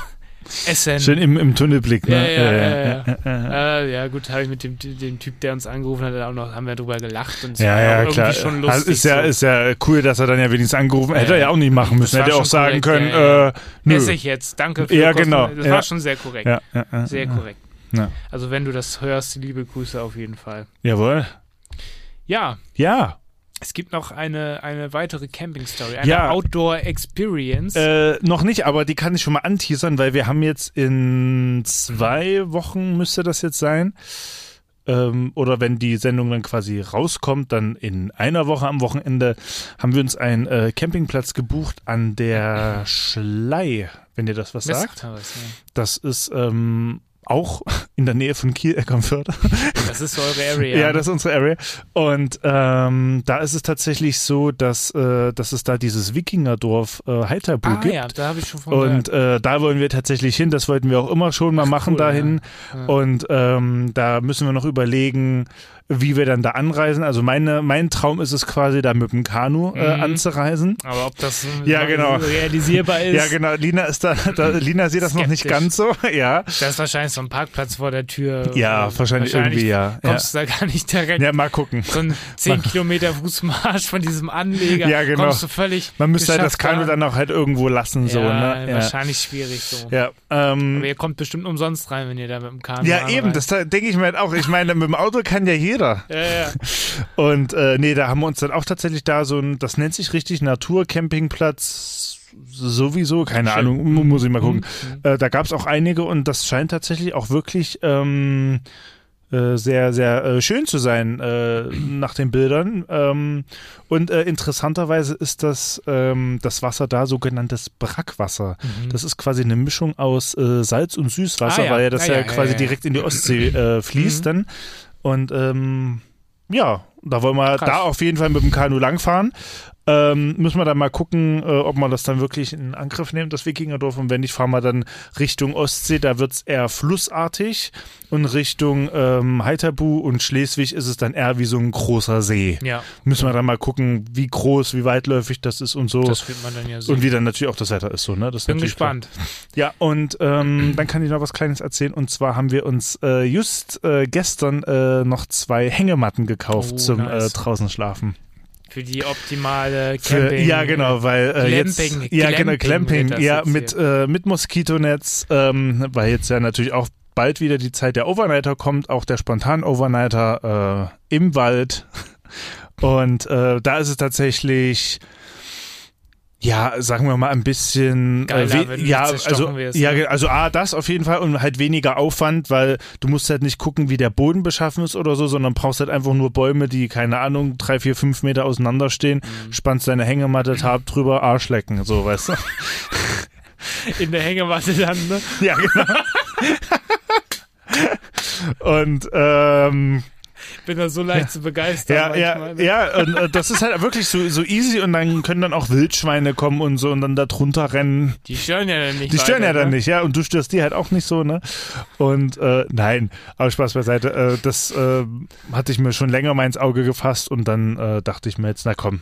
Essen. Schön im, im Tunnelblick, ne? Ja, ja, ja, ja, ja. Ja, gut, habe ich mit dem, dem Typ, der uns angerufen hat, auch noch, haben wir drüber gelacht und es Ja, ja, auch irgendwie klar. schon Also lustig. ist ja, so. ist ja cool, dass er dann ja wenigstens angerufen Hätte er ja auch nicht machen müssen. Hätte er auch sagen korrekt, können, ja, äh, nö. Esse ich jetzt, danke für Ja, genau, Das ja. war schon sehr korrekt. Ja, ja, ja, Sehr ja. korrekt. Ja. Also wenn du das hörst, liebe Grüße auf jeden Fall. Jawohl. Ja, Ja. Es gibt noch eine, eine weitere Camping-Story, eine Ja. Outdoor-Experience. Äh, noch nicht, aber die kann ich schon mal anteasern, weil wir haben jetzt in zwei Wochen, müsste das jetzt sein. Ähm, oder wenn die Sendung dann quasi rauskommt, dann in einer Woche am Wochenende haben wir uns einen äh, Campingplatz gebucht an der Schlei, wenn ihr das was sagt. Das ist ähm, auch in der Nähe von Kiel, Eckernförde. Das ist eure Area. Ja, das ist unsere Area. Und ähm, da ist es tatsächlich so, dass, äh, dass es da dieses Wikingerdorf äh, Heiterbu ah, gibt. ja, da habe ich schon von Und äh, da wollen wir tatsächlich hin. Das wollten wir auch immer schon mal machen cool, dahin. ja. Ja. Und ähm, da müssen wir noch überlegen, wie wir dann da anreisen. Also meine, mein Traum ist es quasi, da mit dem Kanu äh, Mhm. anzureisen. Aber ob das Ja, genau. realisierbar ist, Ja, genau. Lina ist da, da Lina sieht das noch nicht ganz so. Ja, das ist wahrscheinlich so ein Parkplatz vor der Tür. ja, wahrscheinlich, irgendwie ja. Ja. Kommst du da gar nicht direkt. ja, mal gucken. So ein 10 Kilometer Fußmarsch von diesem Anleger. Ja, genau. Kommst du völlig. Man müsste halt das Kanu da. dann auch halt irgendwo lassen, so, ja, ne? Ja. wahrscheinlich schwierig so. Ja, ähm, Aber ihr kommt bestimmt umsonst rein, wenn ihr da mit dem Kanu ja eben, das denke ich mir halt auch. Ich meine, mit dem Auto kann ja jeder. Ja, ja. Und äh, nee, da haben wir uns dann auch tatsächlich da so ein, das nennt sich richtig Naturcampingplatz sowieso, keine Schön. Ahnung, mu- muss ich mal gucken. Mhm. Äh, da gab es auch einige und das scheint tatsächlich auch wirklich ähm, äh, sehr, sehr äh, schön zu sein äh, nach den Bildern. Ähm, und äh, interessanterweise ist das, ähm, das Wasser da sogenanntes Brackwasser. Mhm. Das ist quasi eine Mischung aus äh, Salz und Süßwasser, Ah, ja. weil ja das Ah, ja, ja, quasi direkt in die Ostsee äh, fließt Mhm. dann. Und ähm, ja, da wollen wir Krass. da auf jeden Fall mit dem Kanu langfahren. Ähm, müssen wir dann mal gucken, äh, ob man das dann wirklich in Angriff nimmt, das Wikingerdorf. Und wenn nicht, fahren wir dann Richtung Ostsee. Da wird es eher flussartig. Und Richtung ähm, Heiterbu und Schleswig ist es dann eher wie so ein großer See. Ja, Müssen wir dann mal gucken, wie groß, wie weitläufig das ist und so. das wird man dann ja sehen. und wie dann natürlich auch das Wetter ist so, ne? Das ist Bin natürlich klar. gespannt. Ja, und ähm, dann kann ich noch was Kleines erzählen. Und zwar haben wir uns äh, just äh, gestern äh, noch zwei Hängematten gekauft Oh, zum nice. äh, draußen schlafen. Für die optimale Für, Camping. ja, genau, weil äh, jetzt Glamping. ja genau das ja jetzt mit äh, mit Moskitonetz, ähm, weil jetzt ja natürlich auch bald wieder die Zeit der Overnighter kommt, auch der spontan Overnighter äh, im Wald. Und äh, da ist es tatsächlich ja, sagen wir mal ein bisschen Geiler, we- wenn du ja, also wirst, ja, ne? also A, das auf jeden Fall und halt weniger Aufwand, weil du musst halt nicht gucken, wie der Boden beschaffen ist oder so, sondern brauchst halt einfach nur Bäume, die, keine Ahnung, drei, vier, fünf Meter auseinander stehen, Mhm. spannst deine Hängematte, Tab drüber, Arsch lecken, so, weißt du? In der Hängematte dann, ne? ja, genau. und ähm, Bin da so leicht zu begeistern. ja, ja, ne? ja, und äh, das ist halt wirklich so, so easy und dann können dann auch Wildschweine kommen und so und dann da drunter rennen. Die stören ja dann nicht. Die stören ja weiter, dann ne? nicht, ja, und du störst die halt auch nicht so, ne? Und äh, nein, aber Spaß beiseite, äh, das äh, hatte ich mir schon länger mal ins Auge gefasst und dann äh, dachte ich mir jetzt, na komm.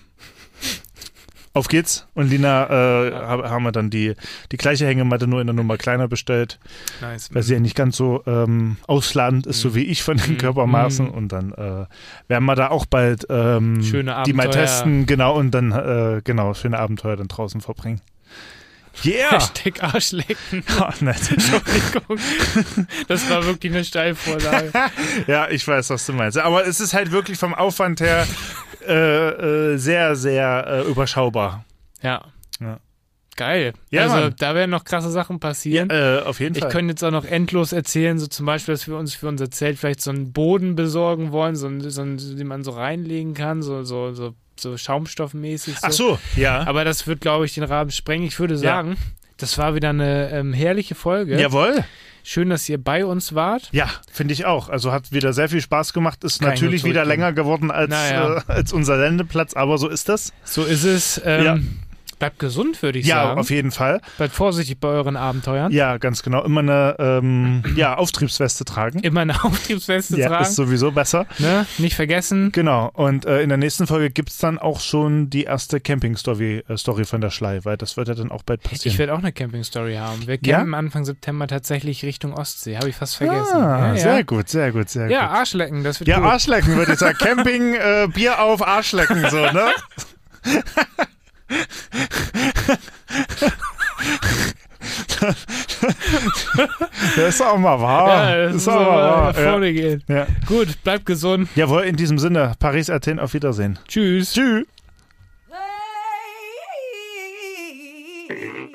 Auf geht's. Und Lina äh, hab- haben wir dann die, die gleiche Hängematte nur in der Nummer kleiner bestellt, Nice. weil sie ja nicht ganz so ähm, ausladend ist, so wie ich von den Mhm. Körpermaßen. Mhm. Und dann äh, werden wir da auch bald ähm, die mal testen, genau, und dann, äh, genau, schöne Abenteuer dann draußen verbringen. Yeah! Hashtag Arschlecken. Oh. Entschuldigung. Das war wirklich eine Steilvorlage. Ja, ich weiß, was du meinst. Aber es ist halt wirklich vom Aufwand her äh, äh, sehr, sehr äh, überschaubar. Ja. Ja. Geil. Ja, also Mann. da werden noch krasse Sachen passieren. Äh, auf jeden Ich Fall. könnte jetzt auch noch endlos erzählen, so zum Beispiel, dass wir uns für unser Zelt vielleicht so einen Boden besorgen wollen, so einen, so einen den man so reinlegen kann, so, so, so, so schaumstoffmäßig. So. Ach so, ja. Aber das wird, glaube ich, den Rahmen sprengen. Ich würde sagen, das war wieder eine ähm, herrliche Folge. Jawohl. Schön, dass ihr bei uns wart. Ja, finde ich auch. Also hat wieder sehr viel Spaß gemacht. Ist ich natürlich wieder länger geworden als, Naja. äh, als unser Sendeplatz, aber so ist das. So ist es. Ähm, Ja. Bleibt gesund, würde ich ja, sagen. auf jeden Fall. Bleibt vorsichtig bei euren Abenteuern. Ja, ganz genau. Immer eine ähm, ja, Auftriebsweste tragen. Immer eine Auftriebsweste Ja, tragen. ist sowieso besser. ne? Nicht vergessen. Genau. Und äh, in der nächsten Folge gibt es dann auch schon die erste Camping-Story äh, Story von der Schlei, weil das wird ja dann auch bald passieren. Ich werde auch eine Camping-Story haben. Wir Ja? campen Anfang September tatsächlich Richtung Ostsee. Habe ich fast vergessen. Ah, ja, sehr ja. gut, sehr gut, sehr ja, gut. Arschlecken, das wird Ja, gut. Arschlecken würde ich sagen. Camping, äh, Bier auf, Arschlecken, so, ne? das ist auch mal wahr. ja, das ist auch mal wahr. Ja. vorne gehen. Ja. Gut, bleibt gesund. Jawohl, in diesem Sinne, Paris, Athen, auf Wiedersehen. Tschüss. Tschüss. Hey.